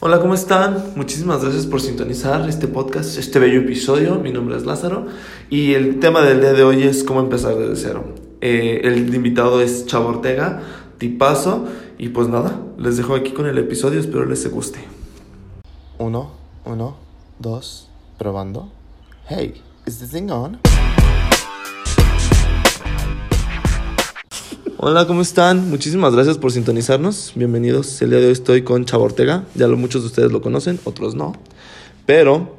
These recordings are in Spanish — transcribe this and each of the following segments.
Hola, ¿cómo están? Muchísimas gracias por sintonizar este podcast, este bello episodio. Mi nombre es Lázaro y el tema del día de hoy es cómo empezar desde cero. Eh, el invitado es Chavo Ortega, tipazo, y pues nada, les dejo aquí con el episodio, espero les guste. Uno, uno, dos, probando. Hey, is this thing on? Hola, ¿cómo están? Muchísimas gracias por sintonizarnos. Bienvenidos. El día de hoy estoy con Chava Ortega. Ya lo, muchos de ustedes lo conocen, otros no. Pero,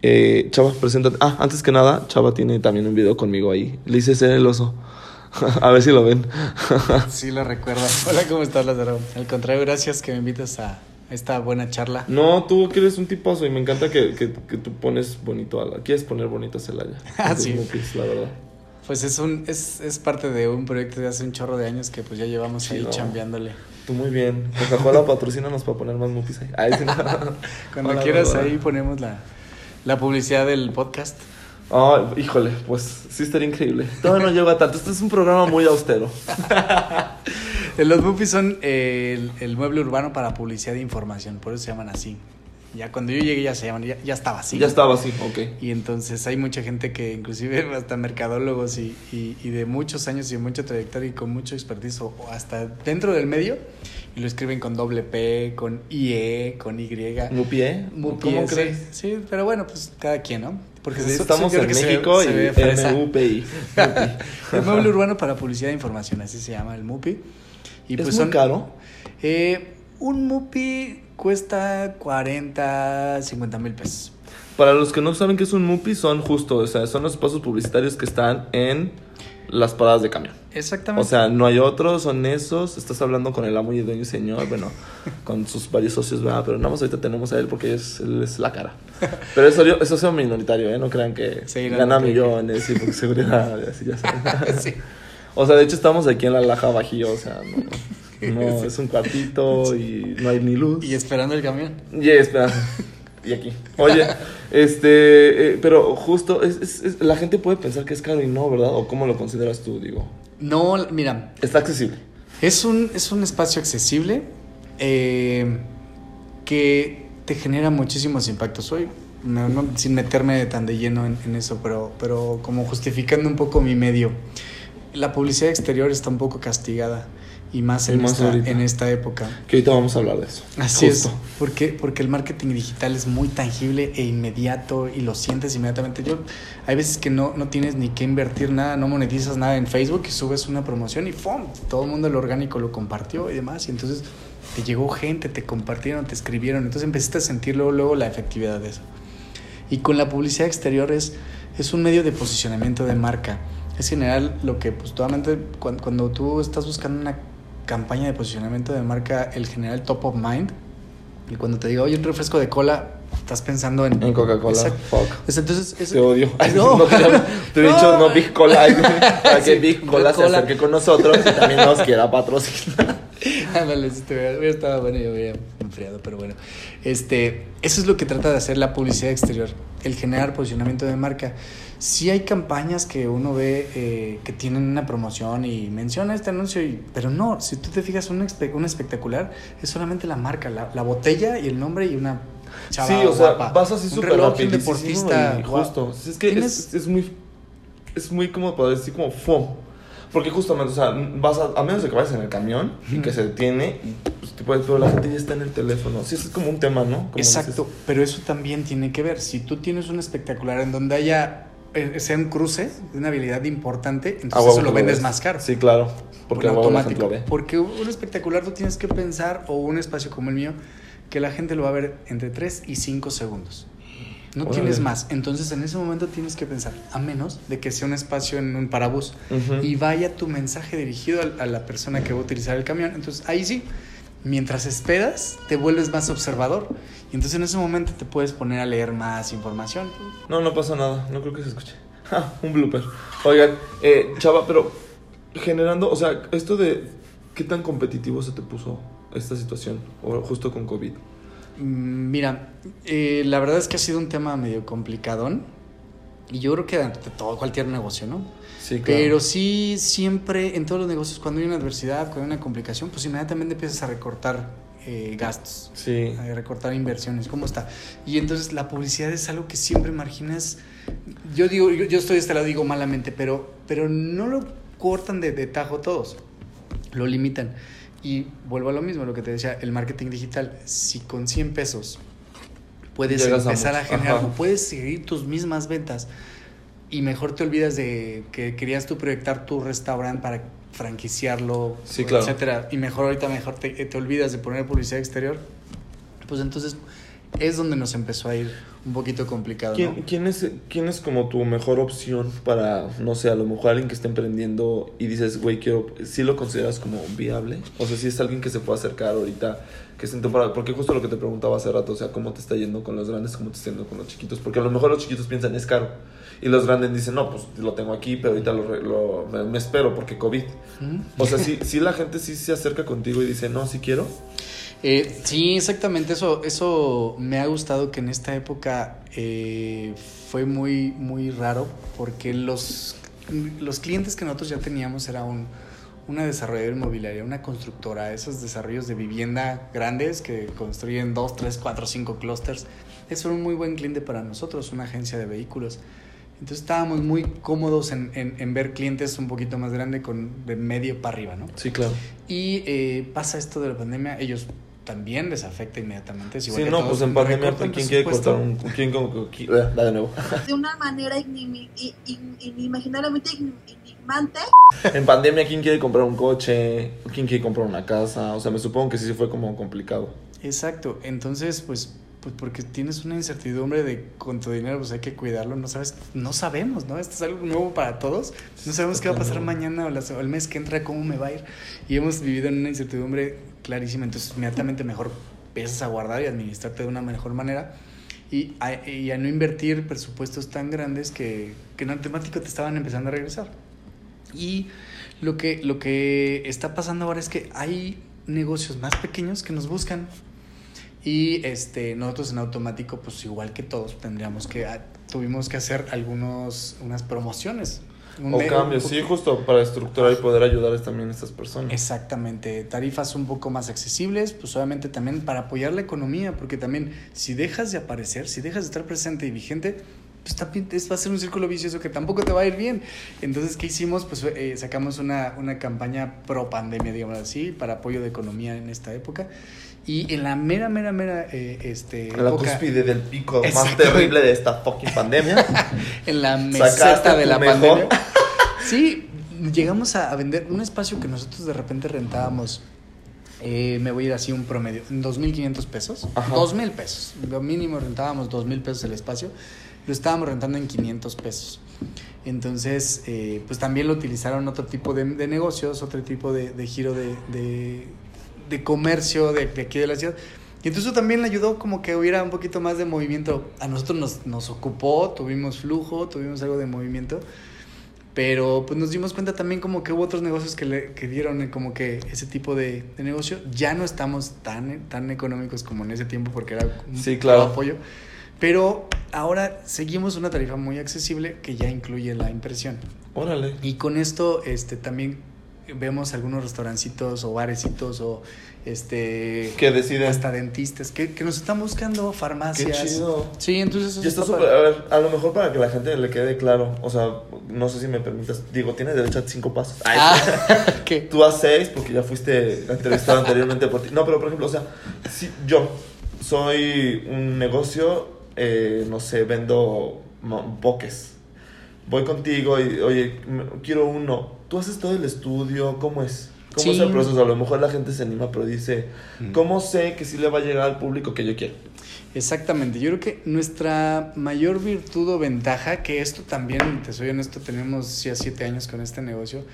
eh, Chava, preséntate. Ah, antes que nada, Chava tiene también un video conmigo ahí. Le hice ser el oso. a ver si lo ven. sí, lo recuerdo. Hola, ¿cómo estás, Lázaro? Al contrario, gracias que me invitas a esta buena charla. No, tú que eres un tipazo y me encanta que, que, que tú pones bonito a la... Quieres poner bonito a Celaya. Ah, sí. la verdad. Pues es un es, es parte de un proyecto de hace un chorro de años que pues ya llevamos ahí chambeándole. Tú muy bien. Coca-Cola patrocínanos para poner más mupis ahí. ahí Cuando quieras ahí ponemos la, la publicidad del podcast. Oh, híjole, pues sí estaría increíble. Todo no lleva tanto. Este es un programa muy austero. Los mupis son el, el mueble urbano para publicidad e información, por eso se llaman así. Ya cuando yo llegué ya se llaman, ya, estaba así. Ya estaba así, ok. Y entonces hay mucha gente que inclusive hasta mercadólogos y, y, de muchos años y mucha trayectoria y con mucho expertise o hasta dentro del medio y lo escriben con doble P, con IE, con Y. ¿Mupie? Mupie ¿Cómo crees? Sí, pero bueno, pues cada quien, ¿no? Porque estamos en México y MUPI. el mueble urbano para publicidad e información, así se llama el MUPI. Y ¿Es pues muy caro? Eh, un MUPI cuesta 40, 50 mil pesos. Para los que no saben qué es un MUPI, son justo, o sea, son los espacios publicitarios que están en las paradas de camión. Exactamente. O sea, no hay otros, son esos. Estás hablando con el amo y dueño y señor, bueno, con sus varios socios, ¿verdad? Pero nada más ahorita tenemos a él porque es, él es la cara. Pero eso, eso es minoritario, ¿eh? No crean que gana millones y por seguridad así, ya saben. sí. O sea, de hecho estamos aquí en la Laja Bajío, o sea, no. No, es un cuartito y no hay ni luz. Y esperando el camión. Y esperando. y aquí. Oye, este, eh, pero justo, es, la gente puede pensar que es caro y no, ¿verdad? ¿O cómo lo consideras tú, digo? No, mira. Está accesible. Es un, es un espacio accesible eh, que te genera muchísimos impactos. Hoy, sin meterme tan de lleno en, en eso, pero, pero como justificando un poco mi medio. La publicidad exterior está un poco castigada y más, en, esta, en esta época. Que ahorita vamos a hablar de eso. Así es. Porque, porque el marketing digital es muy tangible e inmediato y lo sientes inmediatamente. Yo, hay veces que no, no tienes ni que invertir nada, no monetizas nada en Facebook y subes una promoción y ¡fum! Todo el mundo el orgánico lo compartió y demás. Y entonces te llegó gente, te compartieron, te escribieron. Entonces empezaste a sentir luego, luego la efectividad de eso. Y con la publicidad exterior es, es un medio de posicionamiento de marca. Es general lo que, pues, totalmente, cuando, cuando tú estás buscando una campaña de posicionamiento de marca el general top of mind. Y cuando te digo, oye, un refresco de cola, estás pensando en... En Coca-Cola. Fuck. entonces, Te odio. no. te, he dicho, no, Big Cola. Para que Big Cola se acerque con nosotros y también nos quiera patrocinar. Ándale, si te hubiera estado bueno, yo hubiera enfriado, pero bueno. Este, eso es lo que trata de hacer la publicidad exterior, el generar posicionamiento de marca sí hay campañas que uno ve eh, que tienen una promoción y menciona este anuncio, y, pero no, si tú te fijas, un, un espectacular es solamente la marca, la, la, botella y el nombre y una chava Sí, o sea, vas así súper rápido. deportista. justo. Es que es, es, muy, es muy como, para decir, como fo. Porque justamente, o sea, vas a, a menos de que vayas en el camión y que se detiene, y, pues, pero la gente ya está en el teléfono. Sí, es como un tema, ¿no? Exacto, pero eso también tiene que ver. Si tú tienes un espectacular en donde haya sea un cruce de una habilidad importante, entonces eso lo vendes más caro. Sí, claro. Porque automático. Porque un espectacular tú tienes que pensar, o un espacio como el mío, que la gente lo va a ver entre 3 y 5 segundos. No tienes más. Entonces en ese momento tienes que pensar, a menos de que sea un espacio en un parabús y vaya tu mensaje dirigido a, a, la persona que va a utilizar el camión. Entonces ahí sí, mientras esperas, te vuelves más observador. Y entonces en ese momento te puedes poner a leer más información. No, no pasa nada. No creo que se escuche. un blooper. Oigan, eh, Chava, pero generando, o sea, esto de qué tan competitivo se te puso esta situación, o justo con COVID. Mm, mira, eh, la verdad es que ha sido un tema medio complicadón. Y yo creo que de todo, cualquier negocio, ¿no? Sí, claro. Pero sí, siempre, en todos los negocios, cuando hay una adversidad, cuando hay una complicación, pues inmediatamente empiezas a recortar eh, gastos. Sí. A recortar inversiones. ¿Cómo está? Y entonces la publicidad es algo que siempre imaginas. Yo digo, yo, yo estoy de este lado, digo malamente, pero, pero no lo cortan de, de tajo todos. Lo limitan. Y vuelvo a lo mismo, lo que te decía, el marketing digital. Si con 100 pesos puedes Llegas a empezar a, mucho. generar, Ajá. puedes seguir tus mismas ventas y mejor te olvidas de que querías tú proyectar tu restaurante para franquiciarlo, Sí, claro. etcétera, y mejor ahorita mejor te, te olvidas de poner publicidad exterior, pues entonces es donde nos empezó a ir un poquito complicado, ¿no? ¿Quién, es, ¿Quién es como tu mejor opción para, no sé, a lo mejor alguien que está emprendiendo y dices, güey, quiero, si lo consideras como viable? O sea, si es alguien que se puede acercar ahorita, que se para, porque justo lo que te preguntaba hace rato, o sea, cómo te está yendo con los grandes, cómo te está yendo con los chiquitos, porque a lo mejor los chiquitos piensan es caro y los grandes dicen, no, pues lo tengo aquí, pero ahorita lo, lo- me, espero porque COVID. ¿Mm? O sea, si, si la gente sí se acerca contigo y dice, no, sí quiero. Eh, sí, exactamente, eso, eso me ha gustado que en esta época eh, fue muy, muy raro porque los, los clientes que nosotros ya teníamos era un, una desarrolladora inmobiliaria, una constructora, esos desarrollos de vivienda grandes que construyen dos, tres, cuatro, cinco clústeres. Eso era un muy buen cliente para nosotros, una agencia de vehículos. Entonces estábamos muy cómodos en, en, en ver clientes un poquito más grandes con de medio para arriba, ¿no? Sí, claro. Y eh, pasa esto de la pandemia, ellos también les afecta inmediatamente. es Sí, igual que no, pues en pandemia, recortan ¿quién quiere cortar un... ¿Quién, como- quién- da de nuevo. de una manera inimaginablemente in- inimagante. En pandemia, ¿quién quiere comprar un coche? ¿Quién quiere comprar una casa? O sea, me supongo que sí fue como complicado. Exacto, entonces pues, pues porque tienes una incertidumbre de con tu dinero pues hay que cuidarlo, no sabes, no sabemos, ¿no? Esto es algo nuevo para todos, no sabemos qué va a pasar mañana o, el mes que entra, cómo me va a ir y hemos vivido en una incertidumbre clarísima, entonces inmediatamente mejor empiezas a guardar y administrarte de una mejor manera y a, y a no invertir presupuestos tan grandes que, que en automático te estaban empezando a regresar. Y lo que, lo que está pasando ahora es que hay negocios más pequeños que nos buscan. Y este, nosotros en automático, pues igual que todos, tendríamos que, ah, tuvimos que hacer algunos, unas promociones. Un O cambios, sí, justo para estructurar y poder ayudar también a estas personas. Exactamente, tarifas un poco más accesibles, pues obviamente también para apoyar la economía, porque también si dejas de aparecer, si dejas de estar presente y vigente, pues también es- va a ser un círculo vicioso que tampoco te va a ir bien. Entonces, ¿qué hicimos? Pues eh, sacamos una, una campaña pro pandemia, digamos así, para apoyo de economía en esta época. Y en la mera, mera, mera, eh, este, En la época- cúspide del pico más terrible de esta fucking pandemia. en la meseta de la mejor. pandemia. Sí, llegamos a, a vender un espacio que nosotros de repente rentábamos. eh, me voy a ir así un promedio, en 2.500 pesos. Ajá. 2.000 pesos. Lo mínimo rentábamos 2.000 pesos el espacio. Lo estábamos rentando en 500 pesos. Entonces, eh, pues también lo utilizaron otro tipo de, de negocios, otro tipo de, de giro de, de, de comercio de, de aquí de la ciudad. Y entonces eso también le ayudó como que hubiera un poquito más de movimiento. A nosotros nos, nos ocupó, tuvimos flujo, tuvimos algo de movimiento. Pero pues nos dimos cuenta también como que hubo otros negocios que, le, que dieron como que ese tipo de, de negocio. Ya no estamos tan, tan económicos como en ese tiempo porque era un Sí, claro. apoyo. Pero ahora seguimos una tarifa muy accesible que ya incluye la impresión. Órale. Y con esto este, también vemos algunos restaurancitos o barecitos o este Que deciden. hasta dentistas que, que nos están buscando farmacias. Qué chido. Sí, entonces eso Y está súper, padre. a ver, a lo mejor para que la gente le quede claro, o sea, no sé si me permitas, digo, tienes derecho a cinco pasos. Ay, Ah, ¿qué? Tú a seis porque ya fuiste entrevistado anteriormente por ti. No, pero por ejemplo, o sea, si yo soy un negocio, eh, no sé, vendo boques. Voy contigo y, oye, quiero uno. ¿Tú haces todo el estudio? ¿Cómo es? ¿Cómo es Sí. el proceso? A lo mejor la gente se anima, pero dice. ¿cómo sé que sí le va a llegar al público que yo quiero? Exactamente, yo creo que nuestra mayor virtud o ventaja, que esto también, te soy honesto, tenemos ya siete años con este negocio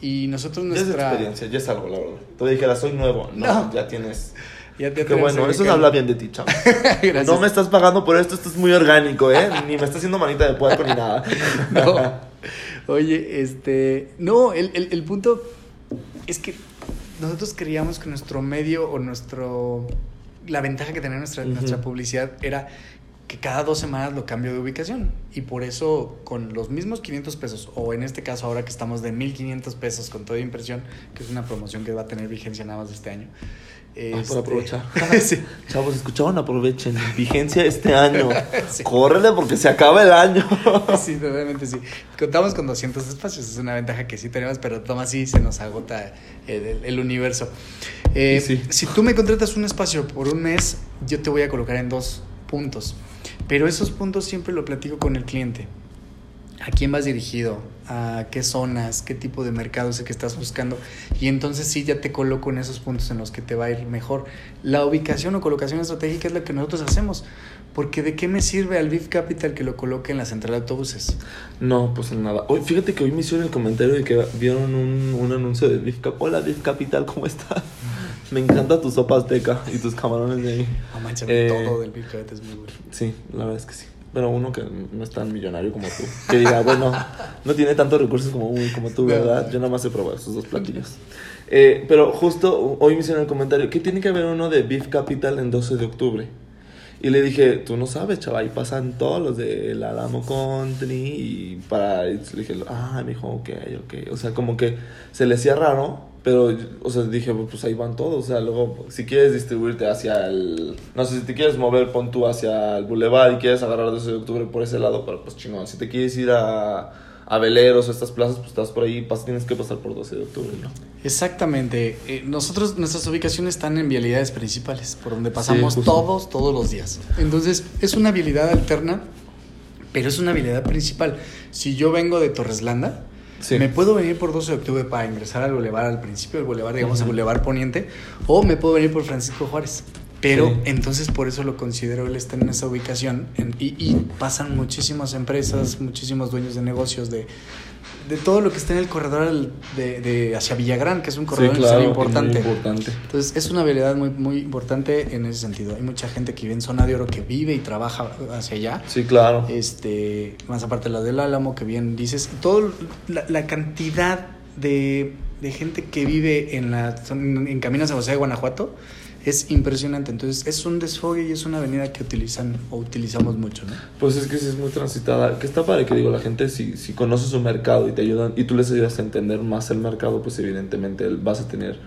y nosotros Ya es nuestra... experiencia, ya es algo, la verdad. Tú dijeras, soy nuevo. No, No. ya tienes. Ya te Qué atreves bueno, eso que- habla bien de ti, chavo. No me estás pagando por esto, esto es muy orgánico, ¿eh? Ni me estás haciendo manita de puerco ni nada. No. Oye, este. No, el, el, el punto es que nosotros creíamos que nuestro medio o nuestro. La ventaja que tenía nuestra, nuestra publicidad era que cada dos semanas lo cambio de ubicación. Y por eso, con los mismos 500 pesos, o en este caso, ahora que estamos de 1500 pesos con toda impresión, que es una promoción que va a tener vigencia nada más este año, Ah, Este, por aprovechar. sí. Chavos, escuchaban, aprovechen. Vigencia este año. Córrele porque se acaba el año. Sí, realmente sí. Contamos con 200 espacios, es una ventaja que sí tenemos, pero toma así se nos agota el, universo. Eh, sí. Si tú me contratas un espacio por un mes, yo te voy a colocar en dos puntos, pero esos puntos siempre lo platico con el cliente. ¿A quién vas dirigido? ¿A qué zonas? ¿Qué tipo de mercado es el que estás buscando? Y entonces sí, ya te coloco en esos puntos en los que te va a ir mejor. La ubicación o colocación estratégica es lo que nosotros hacemos. Porque ¿de qué me sirve al Beef Capital que lo coloque en la central de autobuses? No, pues nada. Hoy, fíjate que hoy me hicieron el comentario de que vieron un, un anuncio de Beef Cap. Hola, Beef Capital, ¿cómo estás? Me encanta tu sopa azteca y tus camarones de ahí. No manches, Eh, todo del Beef Capital es muy bueno. Sí, la verdad es que sí. Pero uno que no es tan millonario como tú. Que diga, bueno, no tiene tantos recursos como, como tú, ¿verdad? Yo nada más he probado esos dos platillos. Eh, pero justo hoy me hicieron el comentario, ¿qué tiene que haber uno de Beef Capital en 12 de octubre? Y le dije, tú no sabes, chaval, ahí pasan todos los del Alamo Country y para... y le dije, ah, me dijo, ok, ok. O sea, como que se le hacía raro, pero, o sea, dije, pues ahí van todos. O sea, luego, si quieres distribuirte hacia el... No sé, si te quieres mover, pon tú hacia el Boulevard y quieres agarrar 12 de octubre por ese lado, pero pues chingón. Si te quieres ir a, a Veleros o estas plazas, pues estás por ahí, pas- tienes que pasar por 12 de octubre, ¿no? Exactamente. Eh, nosotros, nuestras ubicaciones están en vialidades principales, por donde pasamos todos, todos los días. Entonces, es una vialidad alterna, pero es una vialidad principal. Si yo vengo de Torreslanda, Sí. me puedo venir por 12 de octubre para ingresar al bulevar, al principio del bulevar, digamos, el Ujú. bulevar poniente, o me puedo venir por Francisco Juárez. Pero Sí. entonces por eso lo considero él está en esa ubicación en- y, y pasan muchísimas empresas, muchísimos dueños de negocios de, de todo lo que está en el corredor de, de hacia Villagrán, que es un corredor sí, claro, importante. Muy importante. Entonces es una habilidad muy, muy importante en ese sentido. Hay mucha gente que vive en zona de oro que vive y trabaja hacia allá. Sí, claro. Este, más aparte la del Álamo, que bien dices, todo la, la cantidad de, de gente que vive en la son- en Caminos a José de Guanajuato es impresionante. Entonces es un desfogue y es una avenida que utilizan o utilizamos mucho, ¿no? Pues es que sí es muy transitada. Que está para que digo, la gente si, si conoce su mercado y te ayudan y tú les ayudas a entender más el mercado, pues evidentemente vas a tener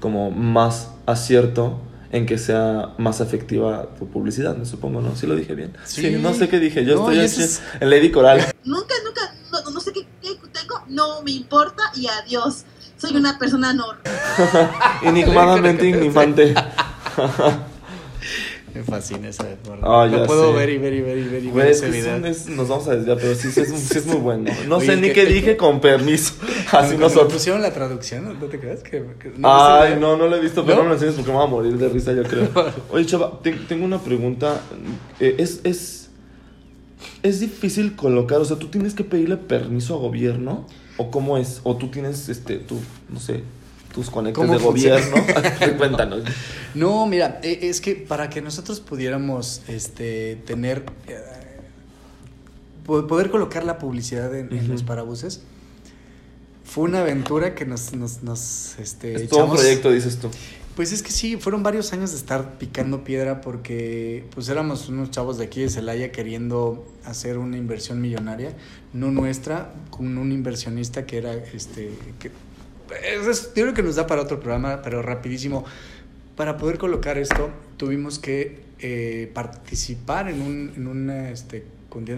como más acierto en que sea más efectiva tu publicidad, me supongo, ¿no? Sí lo dije bien. Sí. Sí, no sé qué dije. Yo No, estoy eso es- en Lady Coral. Nunca, nunca, no, no sé qué, qué tengo, no me importa y adiós. Soy una persona normal. Enigmadamente ignorante. Me fascina esa forma. Ya Lo puedo sé. ver y ver y ver y ver y ver ese video. es- nos vamos a desviar, pero sí, sí es, sí es muy bueno. No Oye, sé ni qué dije con permiso. Así nosotros. pusieron la traducción, ¿no te creas? Que, que- no Ay, no, no lo he visto, pero ¿No? lo enseñes porque me voy a morir de risa, yo creo. Oye, chava, te- tengo una pregunta. Eh, es, es, es difícil colocar, o sea, tú tienes que pedirle permiso a gobierno, o cómo es, o tú tienes, este, tú, no sé, tus conectes ¿Cómo de gobierno. Cuéntanos. No, mira, e- es que para que nosotros pudiéramos este, tener, eh, po- poder colocar la publicidad en, los parabuses, fue una aventura que nos, nos, nos este, Es todo un proyecto, dices tú. Pues es que sí, fueron varios años de estar picando piedra porque pues éramos unos chavos de aquí de Celaya queriendo hacer una inversión millonaria, no nuestra, con un inversionista que era este que es- yo creo que nos da para otro programa, pero rapidísimo. Para poder colocar esto, tuvimos que eh, participar en un, en una este.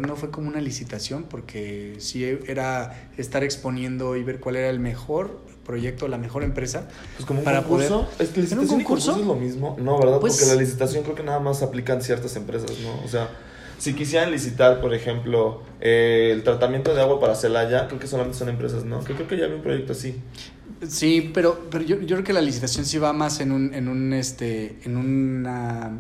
No fue como una licitación, porque sí era estar exponiendo y ver cuál era el mejor proyecto, la mejor empresa. Pues como un Para concurso. poder- Es que licitación ¿En un y concurso concurso? es lo mismo. No, ¿verdad? Pues- Porque la licitación creo que nada más aplican ciertas empresas, ¿no? O sea, si quisieran licitar, por ejemplo, eh, el tratamiento de agua para Celaya, creo que solamente son empresas, ¿no? Que creo que ya había un proyecto así. Sí, pero, pero yo, yo creo que la licitación sí va más en un, en un este, en una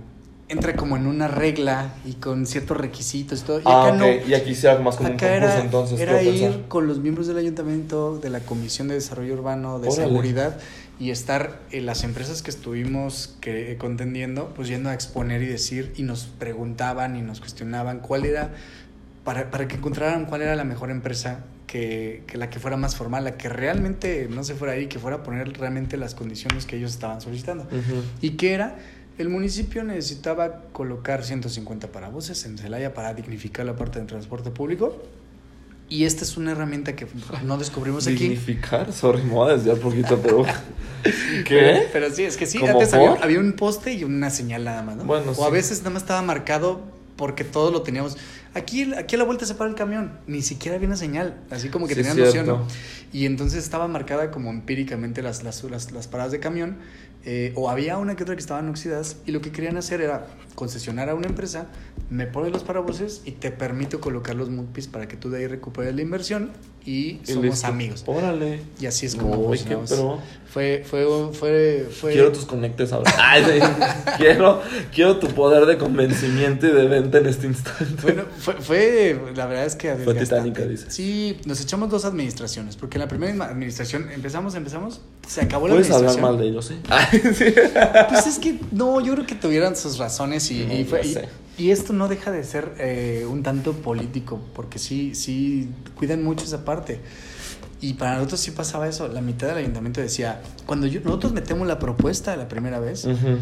entra como en una regla y con ciertos requisitos y todo. Y ah, acá no. Y aquí sea más como Acá un concurso, era, entonces, era ir pensar. con los miembros del ayuntamiento, de la Comisión de Desarrollo Urbano, de Órale. Seguridad, y estar en las empresas que estuvimos que, contendiendo, pues yendo a exponer y decir, y nos preguntaban y nos cuestionaban cuál era, para, para que encontraran cuál era la mejor empresa que, que la que fuera más formal, la que realmente no se fuera ahí, que fuera a poner realmente las condiciones que ellos estaban solicitando. ¿Y qué era? El municipio necesitaba colocar 150 parabuses en Celaya para dignificar la parte del transporte público. Y esta es una herramienta que no descubrimos aquí. Dignificar, sorry, me voy a desviar poquito, pero. ¿Qué? Pero sí, es que sí, ¿Cómo antes había, había un poste y una señal nada más, ¿no? Bueno, o sí. a veces nada más estaba marcado porque todos lo teníamos. Aquí, aquí a la vuelta se para el camión, ni siquiera había una señal, así como que Sí, tenían noción. ¿no? Y entonces estaba marcada como empíricamente las, las, las, las paradas de camión, eh, o había una que otra que estaban oxidadas, y lo que querían hacer era concesionar a una empresa, me pone los parabuses y te permito colocar los mulpis para que tú de ahí recuperes la inversión y somos amigos. Órale. Y así es como Uy, qué pro. Fue, fue, fue, fue... Quiero tus conectes ahora. Ay, sí. quiero, quiero tu poder de convencimiento y de venta en este instante. Bueno, fue, fue, la verdad es que Fue titánica, dice. Sí, nos echamos dos administraciones, porque en la primera administración empezamos, empezamos, se acabó la Puedes hablar administración. mal de ellos, ¿eh? Ay, sí. Pues es que no, yo creo que tuvieran sus razones y, No, y, fue- y-. y esto no deja de ser eh, un tanto político, porque sí, sí cuidan mucho esa parte. Y para nosotros sí pasaba eso. La mitad del ayuntamiento decía, cuando yo- nosotros metemos la propuesta la primera vez, Ujú.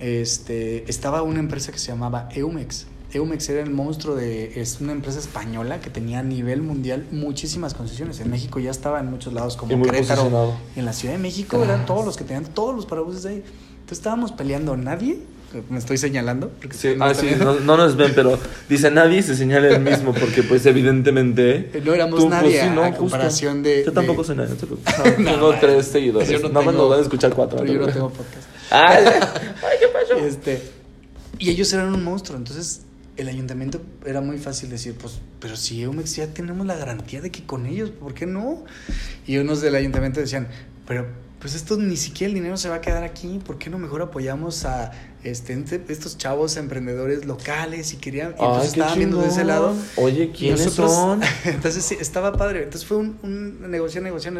este, estaba una empresa que se llamaba Eumex. Eumex era el monstruo de, es una empresa española que tenía a nivel mundial muchísimas concesiones. En México ya estaba en muchos lados como Querétaro. En la Ciudad de México eran todos los que tenían todos los parabuses de ahí. Entonces estábamos peleando nadie. Me estoy señalando. porque Sí, no ah, sí, no, no nos ven, pero dice nadie se señala el mismo, porque pues evidentemente... Eh, No éramos tú, nadie pues, sí, a- no, comparación de- Yo tampoco de- soy nadie, no. No, Tengo man. tres seguidores, Yo no nada más nos van a escuchar cuatro. Pero yo no te tengo podcast. Ay, ay, ¿qué pasó? Este, y ellos eran un monstruo, entonces el ayuntamiento era muy fácil decir, pues, pero si Eumex ya tenemos la garantía de que con ellos, ¿por qué no? Y unos del ayuntamiento decían, pero pues esto ni siquiera el dinero se va a quedar aquí, ¿por qué no mejor apoyamos a este, ente- estos chavos emprendedores locales y querían, y entonces qué estaban viendo de ese chingón. lado. Oye, ¿quiénes nosotros- son? Entonces sí, estaba padre. Entonces fue un, un negociar, negociar.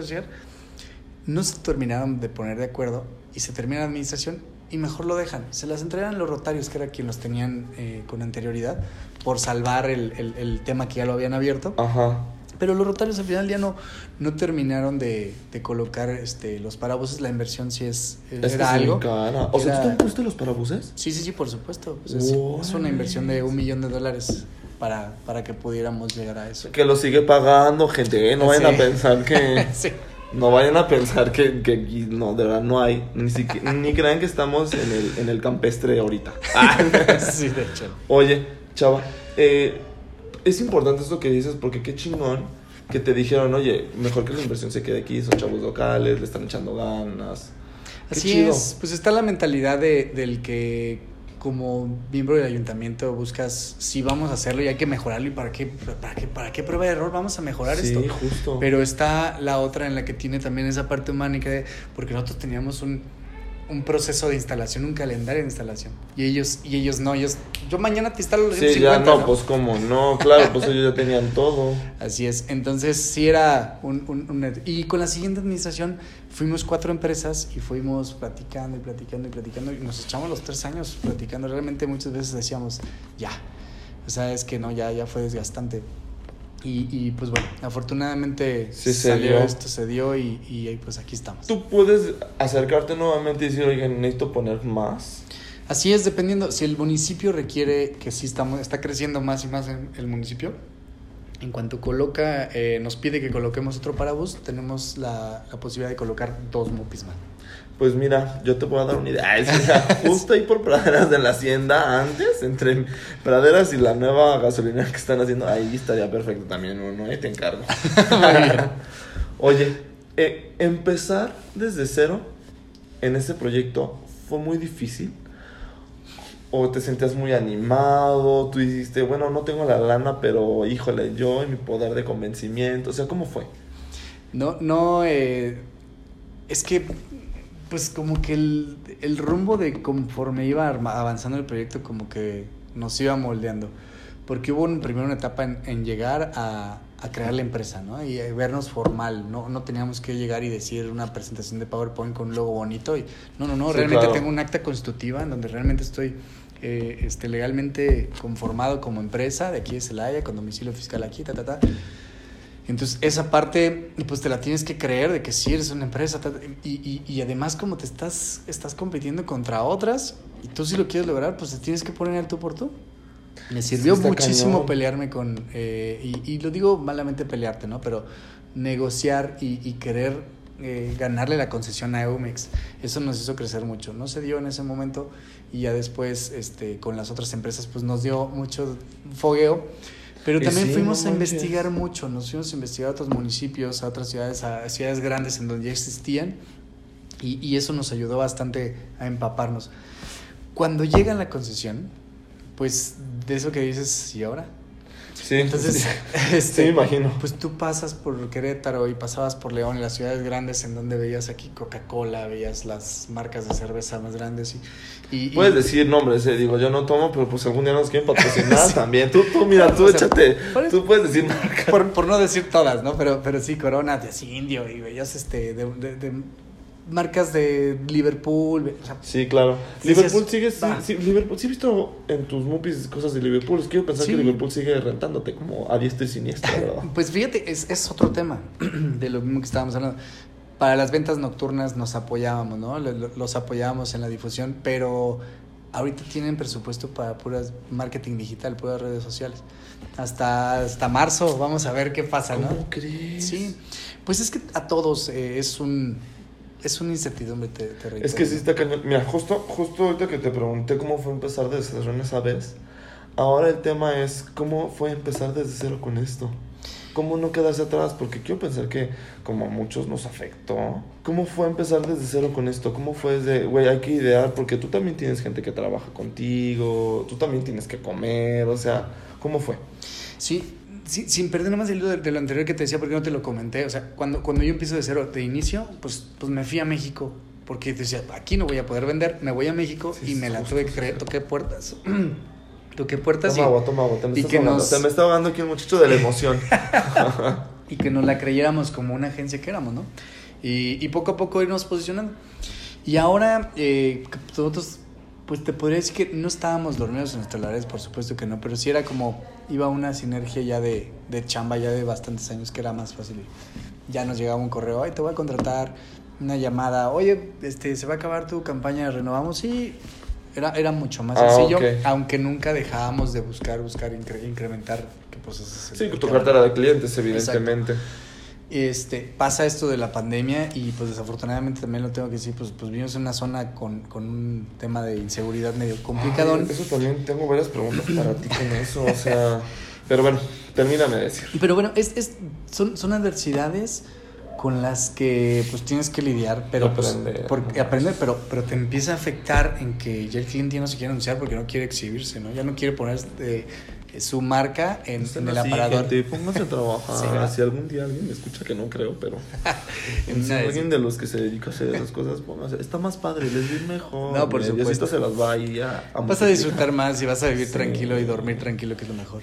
No se terminaron de poner de acuerdo y se termina la administración y mejor lo dejan. Se las entregan los rotarios, que era quien los tenían eh, con anterioridad, por salvar el, el- el tema que ya lo habían abierto. Ajá. Pero los rotarios al final del día no, no terminaron de, de colocar este, los parabuses. La inversión sí es, era es algo. cara. O sea, Era- ¿tú te pusiste los parabuses? Sí, sí, sí, por supuesto. Pues es, es una inversión de un millón de dólares para, para que pudiéramos llegar a eso. Que lo sigue pagando, gente. ¿eh? No vayan a pensar que... Sí. No vayan a pensar que, que no, de verdad no hay. Ni siquiera, ni crean que estamos en el, en el campestre ahorita. Ah. sí, de hecho. Oye, chava, eh, es importante esto que dices porque qué chingón que te dijeron, oye, mejor que la inversión se quede aquí, son chavos locales, le están echando ganas. Qué Así chido. es, pues está la mentalidad de, del que como miembro del ayuntamiento buscas si vamos a hacerlo y hay que mejorarlo y para qué, para qué, para qué prueba de error vamos a mejorar Sí, esto. justo. Pero está la otra en la que tiene también esa parte humana y que porque nosotros teníamos un, un proceso de instalación, un calendario de instalación. Y ellos, y ellos no, ellos, yo mañana te instalo los Sí, 150, ya no, pues como no, claro, pues ellos ya tenían todo. Así es. Entonces, sí era un, un- un- Y con la siguiente administración fuimos cuatro empresas y fuimos platicando y platicando y platicando. Y nos echamos los tres años platicando. Realmente muchas veces decíamos, ya. O sea, es que no, ya, ya fue desgastante. Y, y, pues bueno, afortunadamente Sí, se salió dio. esto, se dio y, y pues aquí estamos. Tú puedes acercarte nuevamente y decir, oigan, necesito poner más. Así es, dependiendo, si el municipio requiere que sí estamos, está creciendo más y más en el municipio, en cuanto coloca, eh, nos pide que coloquemos otro parabús, tenemos la, la posibilidad de colocar dos MUPIs más. Pues mira, yo te puedo dar una idea. Mira, justo ahí por praderas de la hacienda, antes, entre praderas y la nueva gasolinera que están haciendo, ahí estaría perfecto también uno, ahí te encargo. Oye, eh, empezar desde cero en este proyecto fue muy difícil. O te sentías muy animado, tú dijiste, bueno, no tengo la lana, pero híjole, yo y mi poder de convencimiento, o sea, ¿cómo fue? No, no, eh, es que, pues como que el, el rumbo de conforme iba avanzando el proyecto, como que nos iba moldeando. Porque hubo un, primero una etapa en, en llegar a, a crear la empresa, ¿no? Y eh, vernos formal, ¿no? No teníamos que llegar y decir una presentación de PowerPoint con un logo bonito. Y, no, no, no, Sí, realmente claro. tengo un acta constitutiva en donde realmente estoy eh, este, legalmente conformado como empresa de aquí de Celaya, con domicilio fiscal aquí, ta, ta, ta. Entonces, esa parte, pues te la tienes que creer de que sí eres una empresa. Y, y, y además, como te estás, estás compitiendo contra otras, y tú si lo quieres lograr, pues te tienes que poner el tú por tú. Me sirvió muchísimo pelearme con, eh, y, y, lo digo malamente pelearte, ¿no? Pero negociar y, y querer eh, ganarle la concesión a Eumex. Eso nos hizo crecer mucho. No se dio en ese momento y ya después este, con las otras empresas pues nos dio mucho fogueo. Pero también fuimos a investigar mucho, nos fuimos a investigar a otros municipios, a otras ciudades, a ciudades grandes en donde ya existían y, y eso nos ayudó bastante a empaparnos. Cuando llega la concesión, pues de eso que dices, ¿y ahora? Sí. Entonces, este, me imagino. Pues tú pasas por Querétaro y pasabas por León y las ciudades grandes en donde veías aquí Coca-Cola, veías las marcas de cerveza más grandes y... Puedes decir nombres, eh, digo, yo no tomo, pero pues algún día nos quieren patrocinar también. Tú, tú, mira, tú échate, tú puedes decir marcas. Por, por, no decir todas, ¿no? Pero, pero sí, Corona, de Indio y veías este, de, de marcas de Liverpool. sí, claro. Liverpool sigue. Sí, Liverpool, sí, he visto en tus movies cosas de Liverpool. Quiero pensar que Liverpool sigue rentándote como a diestra y siniestra, ¿verdad? pues fíjate, es, es otro tema de lo mismo que estábamos hablando. Para las ventas nocturnas nos apoyábamos, ¿no? Los apoyábamos en la difusión, pero ahorita tienen presupuesto para puras marketing digital, puras redes sociales. Hasta, hasta marzo, vamos a ver qué pasa, ¿no? ¿Cómo crees? Sí, pues es que a todos eh, es un es una incertidumbre, te, te Es que sí está cañón. Mira, justo, justo ahorita que te pregunté cómo fue empezar desde cero en esa vez, ahora el tema es cómo fue empezar desde cero con esto. ¿Cómo no quedarse atrás? Porque quiero pensar que como a muchos nos afectó. ¿Cómo fue empezar desde cero con esto? ¿Cómo fue de, güey, hay que idear? Porque tú también tienes gente que trabaja contigo, tú también tienes que comer, o sea, ¿cómo fue? Sí, sin perder nomás el hilo de, lo anterior que te decía, porque no te lo comenté. O sea, cuando, cuando yo empiezo de cero, de inicio, pues, pues me fui a México. Porque decía, aquí no voy a poder vender, me voy a México y me la tuve que creer, toqué puertas. toqué puertas toma agua, toma agua, te me, y que nos... me está ahogando aquí un muchacho de la emoción. y que nos la creyéramos como una agencia que éramos, ¿no? Y, y poco a poco irnos posicionando. Y ahora, eh, nosotros pues te podría decir que no estábamos dormidos en nuestros lares, por supuesto que no, pero sí era como, iba una sinergia ya de, de chamba, ya de bastantes años, que era más fácil. Ya nos llegaba un correo, ay, te voy a contratar, una llamada, oye, este, se va a acabar tu campaña, renovamos, y era, era mucho más ah, sencillo, aunque nunca dejábamos de buscar, buscar, incrementar. Pues, sí, tu cartera de clientes, evidentemente este, pasa esto de la pandemia y pues desafortunadamente también lo tengo que decir, pues, pues vivimos en una zona con, con un tema de inseguridad medio complicado. eso también tengo varias preguntas para ti con eso, o sea, pero bueno, termíname de decir. Pero bueno, es, es, son, son adversidades con las que pues tienes que lidiar, pero aprender, pues, porque, aprender pero, pero te empieza a afectar en que ya el cliente ya no se quiere anunciar porque no quiere exhibirse, ¿no? Ya no quiere poner este, su marca en, en el aparador. Gente, pónganse a trabajar. Si algún día alguien me escucha, que no creo, pero si alguien de los que se dedica a hacer esas cosas, pónganse. Está más padre, les vi mejor. No, por supuesto. se las va y ya. Vas a disfrutar más y vas a vivir tranquilo y dormir tranquilo, que es lo mejor.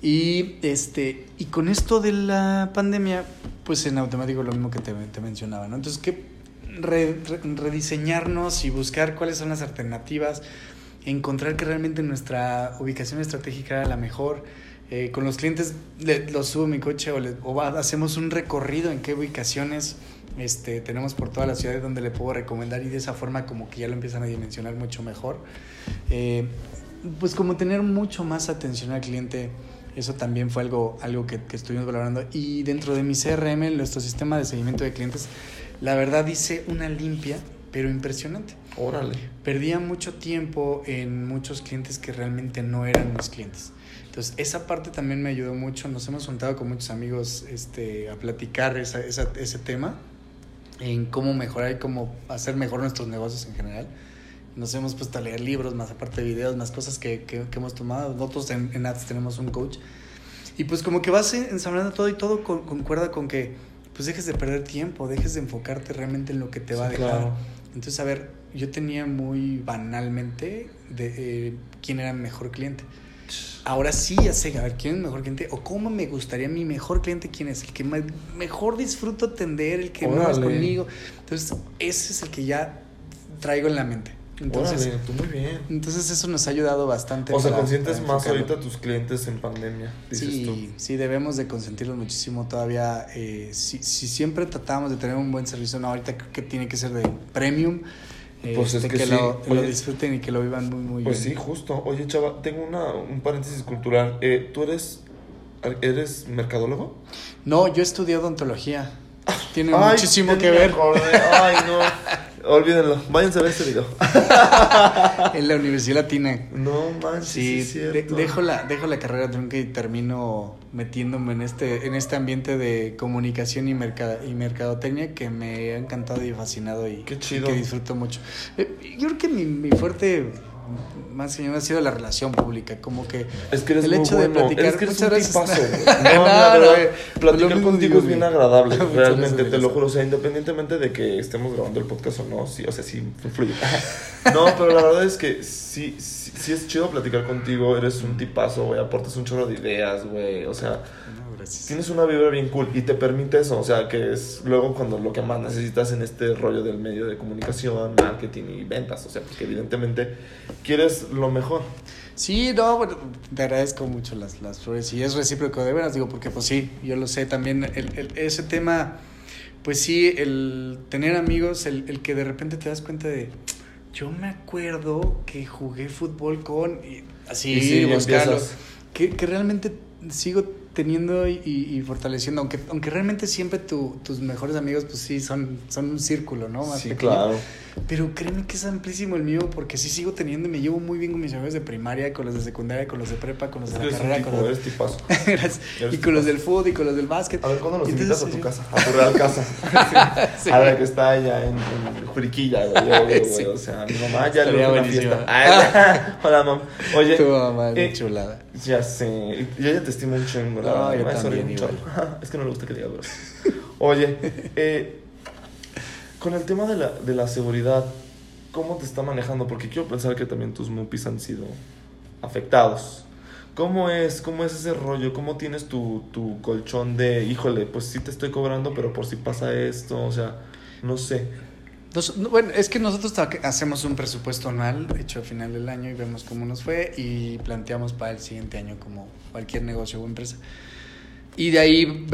Y este y con esto de la pandemia, pues en automático lo mismo que te, te mencionaba, ¿no? Entonces, que rediseñarnos y buscar cuáles son las alternativas encontrar que realmente nuestra ubicación estratégica era la mejor. Eh, con los clientes los subo mi coche o, hacemos un recorrido en qué ubicaciones este, tenemos por toda la ciudad donde le puedo recomendar y de esa forma como que ya lo empiezan a dimensionar mucho mejor. Eh, pues como tener mucho más atención al cliente, eso también fue algo, algo que, que, estuvimos valorando. Y dentro de mi CRM, nuestro sistema de seguimiento de clientes, la verdad hice una limpia, pero impresionante. Órale. Perdía mucho tiempo en muchos clientes que realmente no eran mis clientes. Entonces, esa parte también me ayudó mucho. Nos hemos juntado con muchos amigos este, a platicar esa, esa, ese tema, en cómo mejorar y cómo hacer mejor nuestros negocios en general. Nos hemos puesto a leer libros, más aparte de videos, más cosas que, que, hemos tomado. Nosotros en, en, Ads tenemos un coach. Y pues como que vas ensamblando todo y todo concuerda con que pues dejes de perder tiempo, dejes de enfocarte realmente en lo que te va a dejar. Entonces, a ver, yo tenía muy banalmente de eh, quién era mi mejor cliente. Ahora sí ya sé, a ver, quién es mi mejor cliente o cómo me gustaría mi mejor cliente, quién es, el que mejor disfruto atender, el que más conmigo. Entonces, ese es el que ya traigo en la mente. Entonces, tú muy bien. Entonces eso nos ha ayudado bastante. O sea, consientes más ahorita a tus clientes en pandemia. sí, sí, debemos de consentirlos muchísimo todavía. Eh, si, si, siempre tratamos de tener un buen servicio, no, ahorita creo que tiene que ser de premium Pues es este, que que, sí. lo, lo Oye, disfruten y que lo vivan muy, muy Pues sí, bien. justo. Oye, chava, tengo una, un paréntesis cultural. Eh, ¿Tú eres, eres mercadólogo? No, yo estudié odontología. Tiene Ay, muchísimo que ver. acordé. Ay, no. Olvídenlo. Váyanse a ver este video. en la Universidad Latina. No manches, sí, Sí, es de- dejo, la, dejo la carrera trunca y termino metiéndome en este, en este ambiente de comunicación y, mercado, y mercadotecnia que me ha encantado y fascinado y, Qué y que disfruto mucho. Eh, Yo creo que mi, mi fuerte, más que nada, ha sido la relación pública, como que Es que eres el muy hecho de bueno. platicar es que eres muchas un veces- tipazo. No, No, la no, verdad, platicar contigo digo, es bien agradable. Realmente, te lo juro. O sea, independientemente de que estemos grabando el podcast o no, sí, o sea, sí influye. No, pero la verdad es que sí, sí, sí es chido platicar contigo. Eres un tipazo, güey. Aportas un chorro de ideas, güey. O sea, No, tienes una vibra bien cool y te permite eso. O sea, que es luego cuando lo que más necesitas en este rollo del medio de comunicación, marketing y ventas. O sea, porque evidentemente quieres lo mejor. Sí, no, bueno, te agradezco mucho las, las flores y es recíproco de veras, digo, porque pues sí, yo lo sé también, el, el- ese tema, pues sí, el tener amigos, el, el que de repente te das cuenta de, yo me acuerdo que jugué fútbol con, y así, sí, buscarlo, empiezas. que, que realmente sigo teniendo y, y fortaleciendo, aunque, aunque realmente siempre tu, tus mejores amigos, pues sí, son, son un círculo, ¿no? Más Sí, pequeño. claro. Pero créeme que es amplísimo el mío porque sí sigo teniendo y me llevo muy bien con mis amigos de primaria, con los de secundaria, con los de prepa, con los de la carrera, tipo, con los... eres tipazo. Eres y con los del fútbol y con los del básquet. A ver, ¿cuándo nos Y invitas a entonces, tu casa? A tu real casa. Sí. A la que está allá en, en Juriquilla, güey. obvio, güey. Sí. O sea, mi mamá ya le dio una fiesta. Ay, Hola, mam. Oye, Tu mamá, eh, chulada. ya sé. Yo ya te estimo un chingo. la No, verdad. yo también. Es que no le gusta que diga grosso. Oye, eh, con el tema de la, de la seguridad, ¿cómo te está manejando? Porque quiero pensar que también tus mupis han sido afectados. ¿Cómo es, ¿Cómo es ese rollo? ¿Cómo tienes tu, tu colchón de, híjole, pues sí te estoy cobrando, pero por si pasa esto? O sea, no sé. Nos- no, bueno, es que nosotros hacemos un presupuesto anual, hecho al final del año, y vemos cómo nos fue y planteamos para el siguiente año como cualquier negocio o empresa. Y de ahí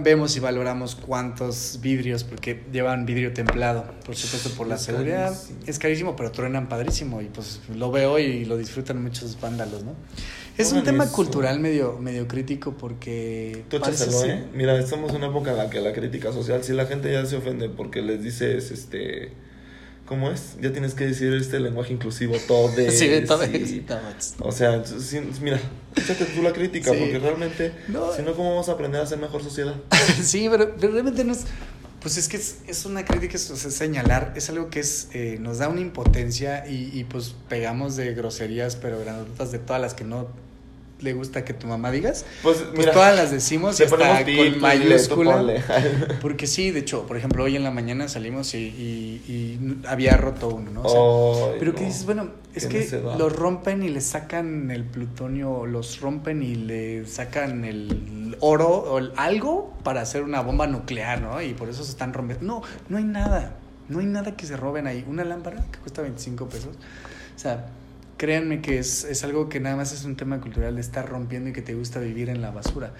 vemos y valoramos cuántos vidrios, porque llevan vidrio templado, por supuesto por la Es seguridad. carísimo. Es carísimo, pero truenan padrísimo y pues lo veo y lo disfrutan muchos vándalos, ¿no? Es un tema eso. cultural medio, medio crítico porque... Tú échaselo, ¿eh? Mira, estamos en una época en la que la crítica social, si la gente ya se ofende porque les dices, este... ¿Cómo es? Ya tienes que decir este lenguaje inclusivo, todo de... Sí, de todo. O sea, sí, mira, échate tú la crítica, Sí. porque realmente, No. si no, ¿cómo vamos a aprender a ser mejor sociedad? Sí, pero, pero realmente no es. Pues es que es, es una crítica, es, señalar, es algo que es eh, nos da una impotencia y, y, pues pegamos de groserías, pero granotas de todas las que no le gusta que tu mamá digas. Pues, Pues mira, todas las decimos y hasta con mayúscula. Porque sí, de hecho, por ejemplo, hoy en la mañana salimos y, y- y había roto uno, ¿no? O sea, Ay, pero no. que dices, bueno, es que necedad. los rompen y le sacan el plutonio, los rompen y le sacan el oro o el- algo para hacer una bomba nuclear, ¿no? Y por eso se están rompiendo. No, no hay nada. No hay nada que se roben ahí. Una lámpara que cuesta 25 pesos. O sea, créanme que es, es algo que nada más es un tema cultural de estar rompiendo y que te gusta vivir en la basura.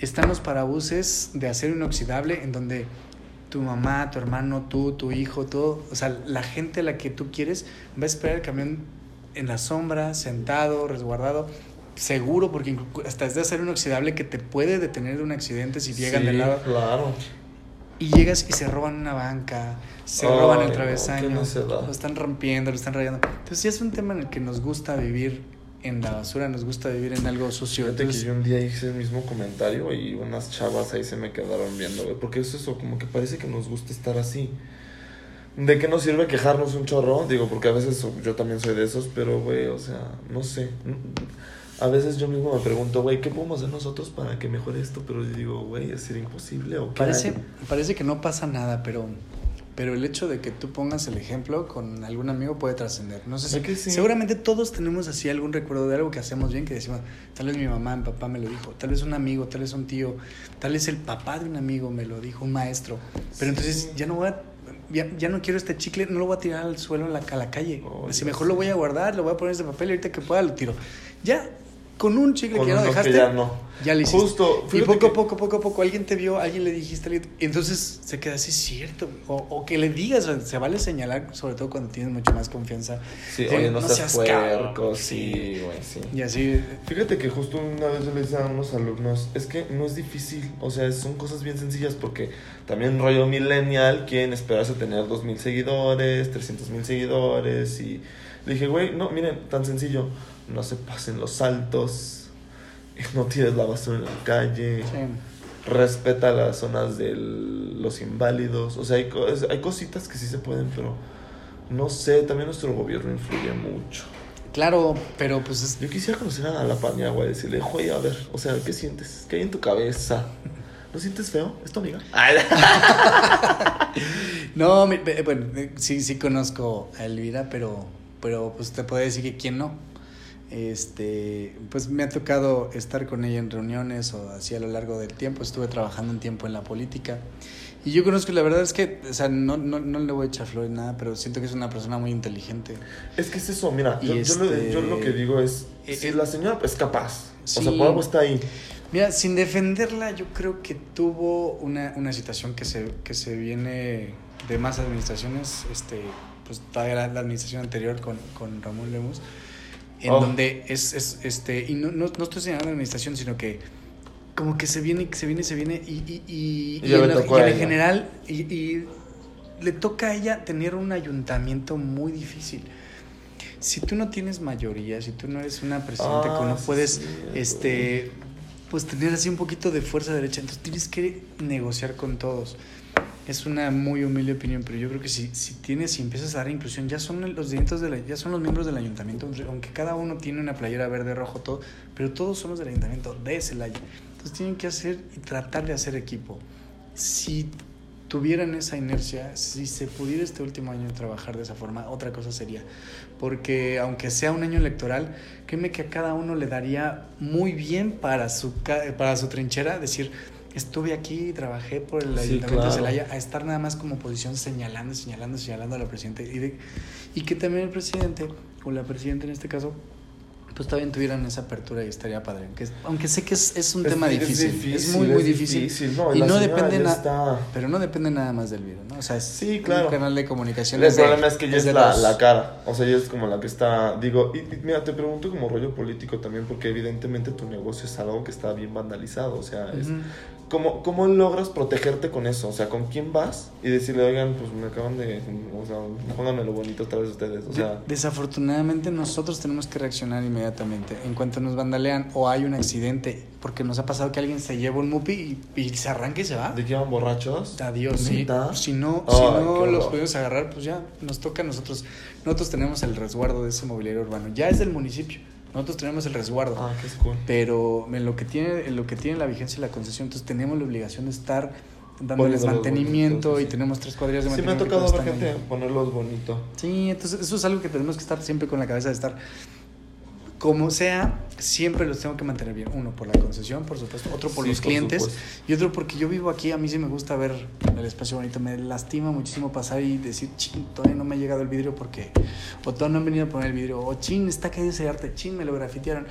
Están los parabuses de acero inoxidable en donde tu mamá, tu hermano, tú, tu hijo, todo, o sea, la gente a la que tú quieres va a esperar el camión en la sombra, sentado, resguardado, seguro, porque hasta es de acero inoxidable que te puede detener de un accidente si llegan Sí, de lado. claro. Y llegas y se roban una banca, se Ay, roban no, el travesaño, necedad. lo están rompiendo, lo están rayando. Entonces sí es un tema en el que nos gusta vivir en la basura, nos gusta vivir en algo sucio. Fíjate que Entonces, yo un día hice el mismo comentario y unas chavas ahí se me quedaron viendo, güey. Porque es eso, como que parece que nos gusta estar así. ¿De qué nos sirve quejarnos un chorro? Digo, porque a veces yo también soy de esos, pero, güey, o sea, no sé. A veces yo mismo me pregunto, güey, ¿qué podemos hacer nosotros para que mejore esto? Pero yo digo, güey, ¿es ser imposible o qué? Parece, parece que no pasa nada, pero, pero el hecho de que tú pongas el ejemplo con algún amigo puede trascender. No sé si, ¿A que sí? seguramente todos tenemos así algún recuerdo de algo que hacemos bien, que decimos, tal vez mi mamá, mi papá me lo dijo, tal vez un amigo, tal vez un tío, tal vez el papá de un amigo me lo dijo, un maestro. Pero Sí. entonces ya no voy a, ya, ya no quiero este chicle, no lo voy a tirar al suelo en la, a la calle. Oh, si mejor lo voy a guardar, lo voy a poner en este papel y ahorita que pueda lo tiro. Ya, con un chicle Con que ya no unos que dejaste, ya no. ya le hiciste. Justo, Y poco a que- poco, poco a poco, alguien te vio, alguien le dijiste, alguien- entonces se queda así, cierto. O, o que le digas, se vale señalar, sobre todo cuando tienes mucho más confianza. Sí, de, oye, no, seas, puerco, cabrón". sí, güey, sí. Y así, Fíjate que justo una vez yo le decía a unos alumnos, es que no es difícil, o sea, son cosas bien sencillas porque también rollo millennial quieren esperarse a tener 2000 seguidores, 300 mil seguidores y le dije, güey, no, miren, tan sencillo, no se pasen los saltos, no tires la basura en la calle, sí. respeta las zonas de los inválidos, o sea, hay, hay cositas que sí se pueden, pero no sé, también nuestro gobierno influye mucho. Claro, pero pues es, Yo quisiera conocer a la Paniagua y decirle, oye, a ver, o sea, ¿qué sientes? ¿Qué hay en tu cabeza? ¿No sientes feo? ¿Es tu amiga? No, mi- eh, bueno, eh, sí, sí conozco a Elvira, pero, pero pues te puedo decir que quién no. Este, pues me ha tocado estar con ella en reuniones o así a lo largo del tiempo. Estuve trabajando un tiempo en la política. Y yo conozco, la verdad es que, o sea, no, no, no le voy a echar flores nada, pero siento que es una persona muy inteligente. Es que es eso, mira, Y yo, yo lo, este- yo lo que digo es, Eh, si eh, la señora es capaz, o sea, sí. por algo está ahí. Mira, sin defenderla, yo creo que tuvo una, una situación que se, que se viene de más administraciones, este, pues todavía la, la administración anterior con, con Ramón Lemus, en Oh. donde es, es, este, y no, no, no estoy señalando la administración, sino que como que se viene, se viene, se viene, y, y, y, Y en, lo- general, y, le toca a ella tener un ayuntamiento muy difícil. Si tú no tienes mayoría, si tú no eres una presidenta que Ah, no sí, puedes, sí, este, pues tener así un poquito de fuerza derecha, entonces tienes que negociar con todos. Es una muy humilde opinión, pero yo creo que si, si tienes, si empiezas a dar inclusión, ya son los dentro de la- ya son los miembros del ayuntamiento, aunque cada uno tiene una playera verde, rojo, todo, pero todos somos del ayuntamiento de Celaya. Entonces tienen que hacer y tratar de hacer equipo. Si tuvieran esa inercia, si se pudiera este último año trabajar de esa forma, otra cosa sería. Porque aunque sea un año electoral, créeme que a cada uno le daría muy bien para su, para su trinchera decir, estuve aquí, trabajé por el Sí, Ayuntamiento claro. de Celaya, a estar nada más como oposición señalando, señalando, señalando a la presidenta. Y, de- y que también el presidente, o la presidenta en este caso, pues también tuvieran esa apertura y estaría padre. Aunque, aunque sé que es, es un Es- tema es difícil, es muy, muy difícil. No, y no depende ya na- está- pero no depende nada más del video, ¿no? O sea, es Sí, claro. un canal de comunicación. El problema es que ella es la, la cara, o sea, ella es como la que está, digo, y, y mira, te pregunto como rollo político también, porque evidentemente tu negocio es algo que está bien vandalizado, o sea, es. ¿Cómo, ¿cómo logras protegerte con eso? O sea, ¿con quién vas? Y decirle, oigan, pues me acaban de, o sea, pónganme lo bonito otra vez ustedes, o sea... De- desafortunadamente nosotros tenemos que reaccionar inmediatamente en cuanto nos vandalean o hay un accidente, porque nos ha pasado que alguien se lleva un mupi y, y se arranca y se va. ¿De qué van borrachos? Adiós, sí. Si no, si no los podemos agarrar, pues ya nos toca a nosotros. Nosotros tenemos el resguardo de ese mobiliario urbano. Ya es del municipio. Nosotros tenemos el resguardo. Ah, qué es cool. Pero en lo que tiene, en lo que tiene la vigencia y la concesión, entonces tenemos la obligación de estar dándoles mantenimiento bonitos, y sí. tenemos tres cuadrillas de Sí, me ha mantenimiento. tocado ver gente ahí. ponerlos bonito. Sí, entonces eso es algo que tenemos que estar siempre con la cabeza de estar. Como sea, siempre los tengo que mantener bien. Uno, por la concesión, por supuesto. Otro, por Sí, los por clientes. supuesto. Y otro, porque yo vivo aquí. A mí sí me gusta ver el espacio bonito. Me lastima muchísimo pasar y decir, chin, todavía no me ha llegado el vidrio porque. O todavía no han venido a poner el vidrio. O chin, está caído ese arte. Chin, me lo grafitearon.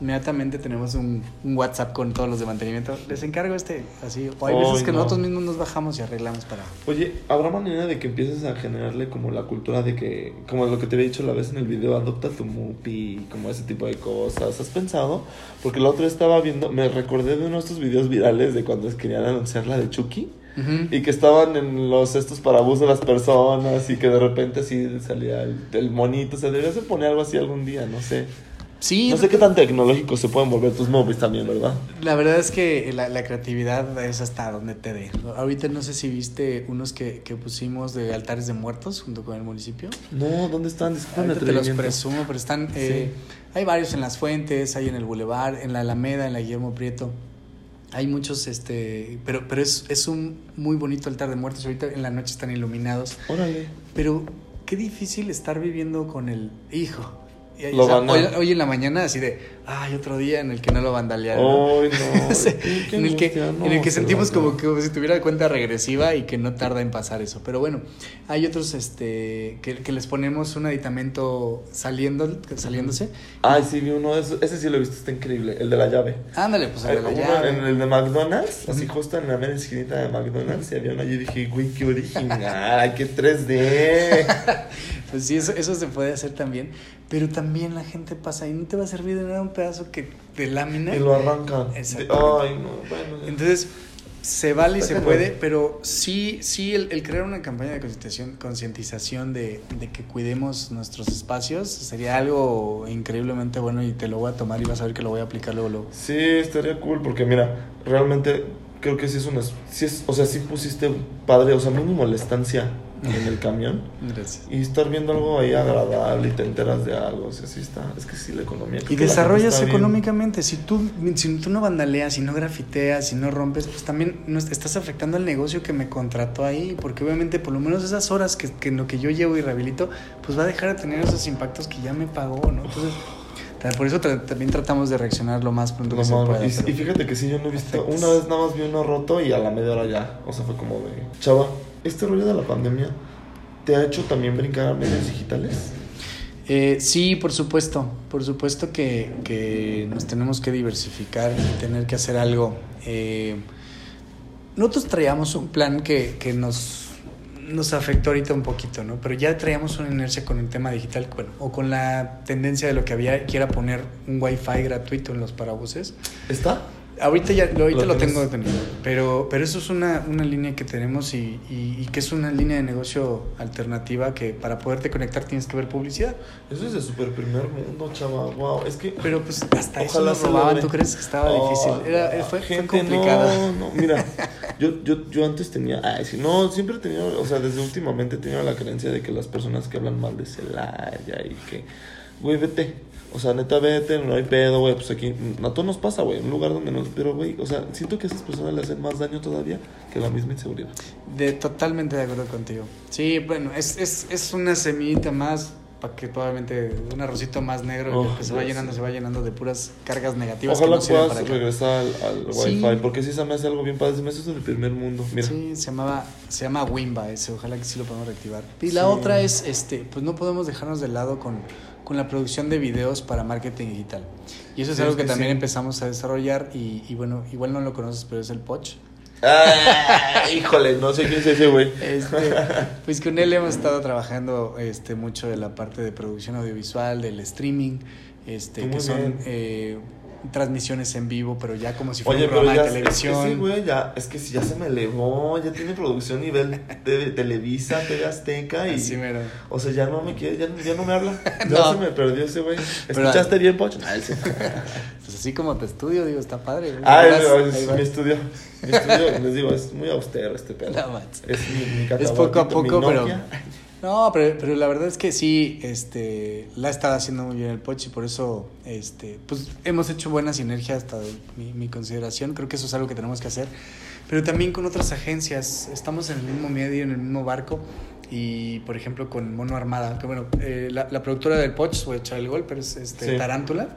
Inmediatamente tenemos un, un WhatsApp con todos los de mantenimiento. Les encargo este. Así. O hay veces que no. nosotros mismos nos bajamos y arreglamos para. Oye, ¿habrá manera de que empieces a generarle como la cultura de que, como lo que te había dicho la vez en el video, adopta tu mupi, como ese tipo de cosas? ¿Has pensado? Porque la otra estaba viendo, me recordé de uno de estos videos virales de cuando querían anunciar la de Chucky. Y que estaban en los estos para abuso de las personas y que de repente así salía el, el monito. O sea, deberías de poner algo así algún día, no sé. Sí, No sé qué tan tecnológicos se pueden volver tus móviles también, ¿verdad? La verdad es que la, la creatividad es hasta donde te dé. Ahorita no sé si viste unos que, que pusimos de altares de muertos junto con el municipio. No, ¿dónde están? Disculpen te los presumo, pero están... eh, Hay varios en las fuentes, hay en el Boulevard, en la Alameda, en la Guillermo Prieto. Hay muchos, este... Pero, pero es, es un muy bonito altar de muertos. Ahorita en la noche están iluminados. Órale. Pero qué difícil estar viviendo con el hijo. Y, hoy, en la mañana así de, ay, otro día en el que no lo vandalearon. Ay, no. en el que, en el que sentimos como que si tuviera cuenta regresiva y que no tarda en pasar eso. Pero bueno, hay otros este que, que les ponemos un aditamento saliendo, saliéndose. Ay, sí, vi uno, ese, ese sí lo he visto, está increíble, el de la llave. Ándale, pues el de la llave. En el de McDonald's, así justo en la media esquinita de McDonald's, y había uno allí y dije, güey, qué original, qué 3D. pues sí, eso, eso se puede hacer también. Pero también la gente pasa y no te va a servir de nada un pedazo que de lámina. Y lo arrancan. Exacto. Ay, no, bueno. Entonces, se vale y se puede, pero sí, sí el, crear una campaña de concientización, concientización de, de, que cuidemos nuestros espacios sería algo increíblemente bueno y te lo voy a tomar y vas a ver que lo voy a aplicar luego. luego. Sí, estaría cool porque mira, realmente creo que sí es una... Sí es, o sea, sí pusiste padre, o sea, mínimo la estancia en el camión. Gracias. Y estar viendo algo ahí agradable y te enteras de algo. O sea, sí está. Es que sí, la economía. Y desarrollas económicamente. Si tú, si tú no bandaleas, si no grafiteas, si no rompes, pues también no estás afectando al negocio que me contrató ahí. Porque obviamente, por lo menos esas horas que, que en lo que yo llevo y rehabilito, pues va a dejar de tener esos impactos que ya me pagó, ¿no? Entonces. Por eso también tratamos de reaccionar lo más pronto que se pueda. Y, fíjate que sí, yo no he visto. Una vez nada más vi uno roto y a la media hora ya. O sea, fue como de. Chava, este rollo de la pandemia te ha hecho también brincar a medios digitales? Eh, sí, por supuesto. Por supuesto que, que, nos tenemos que diversificar y tener que hacer algo. Eh, nosotros traíamos un plan que, que nos, nos afectó ahorita un poquito, ¿no? Pero ya traíamos una inercia con el tema digital, bueno, o con la tendencia de lo que había, que era poner un wifi gratuito en los parabuses. ¿Está? Ahorita ya ahorita lo, tengo detenido, pero, pero eso es una, una línea que tenemos y, y, que es una línea de negocio alternativa que para poderte conectar tienes que ver publicidad. Eso es de super primer mundo, chaval. Wow, es que... Pero pues hasta eso lo robaban, ¿tú crees que estaba difícil? Era, fue, gente, complicado. No, no, mira, yo, yo, yo antes tenía... Ay, sí, no, siempre he tenido, o sea, desde últimamente he tenido la creencia de que las personas que hablan mal de Celaya y que... Güey, vete, o sea, neta, vete, no hay pedo, güey. Pues aquí, a todos nos pasa, güey. Un lugar donde no. Pero, güey, o sea, siento que a esas personas le hacen más daño todavía que la misma inseguridad. De, totalmente de acuerdo contigo. Sí, bueno, es, es, es una semillita más para que probablemente un arrocito más negro oh, que se va llenando, se va llenando de puras cargas negativas. Ojalá que no puedas regresar al, al wifi, porque sí se me hace algo bien padre, se me hace eso del primer mundo. Mira. Sí, se llamaba, se llama Wimba ese, ojalá que sí lo podamos reactivar. Y la otra es, este, pues no podemos dejarnos de lado con con la producción de videos para marketing digital. Y eso es algo que, también empezamos a desarrollar y, y, bueno, igual no lo conoces, pero es el Poch. Ah, híjole, no sé quién es ese güey. Este, pues con él hemos estado trabajando este, mucho de la parte de producción audiovisual, del streaming, este, que son eh, transmisiones en vivo, pero ya como si fuera un programa de televisión. Es que güey, ya, es que si ya se me elevó, ya tiene producción nivel de Televisa, TV Azteca y... O sea, ya no me quiere, ya, ya no me habla. Ya se me perdió ese güey. ¿Escuchaste bien, Pocho? pues así como te estudio, digo, está padre. Ah, es, mi estudio. Mi estudio, les digo, es muy austero este pedo. es mi, mi Es poco a poco, pero... No, pero, pero la verdad es que sí, este, la ha estado haciendo muy bien el Pochi, por eso, este, pues hemos hecho buena sinergia hasta mi, mi, consideración, creo que eso es algo que tenemos que hacer, pero también con otras agencias, estamos en el mismo medio, en el mismo barco, y por ejemplo con Mono Armada, que bueno, eh, la, la, productora del Poch, voy a echar el gol, pero es este, Tarántula,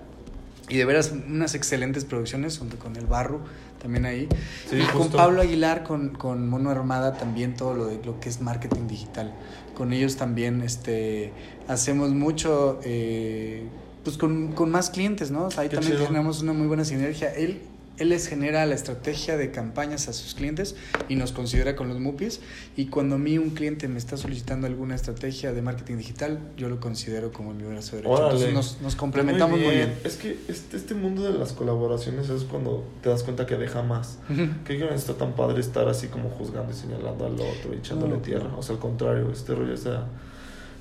y de veras unas excelentes producciones, junto con el Barro, también ahí. y con Pablo Aguilar, con, con Mono Armada, también todo lo, de, lo que es marketing digital con ellos también este, hacemos mucho, eh, pues con, con, más clientes, ¿no? ahí también tenemos una muy buena sinergia. Él, él les genera la estrategia de campañas a sus clientes y nos considera con los MUPIs. Y cuando a mí un cliente me está solicitando alguna estrategia de marketing digital, yo lo considero como mi brazo derecho. Entonces nos, nos complementamos muy bien. Es que este, este, mundo de las colaboraciones es cuando te das cuenta que deja más. Que no está tan padre estar así como juzgando y señalando al otro y echándole tierra. O sea, al contrario, este rollo sea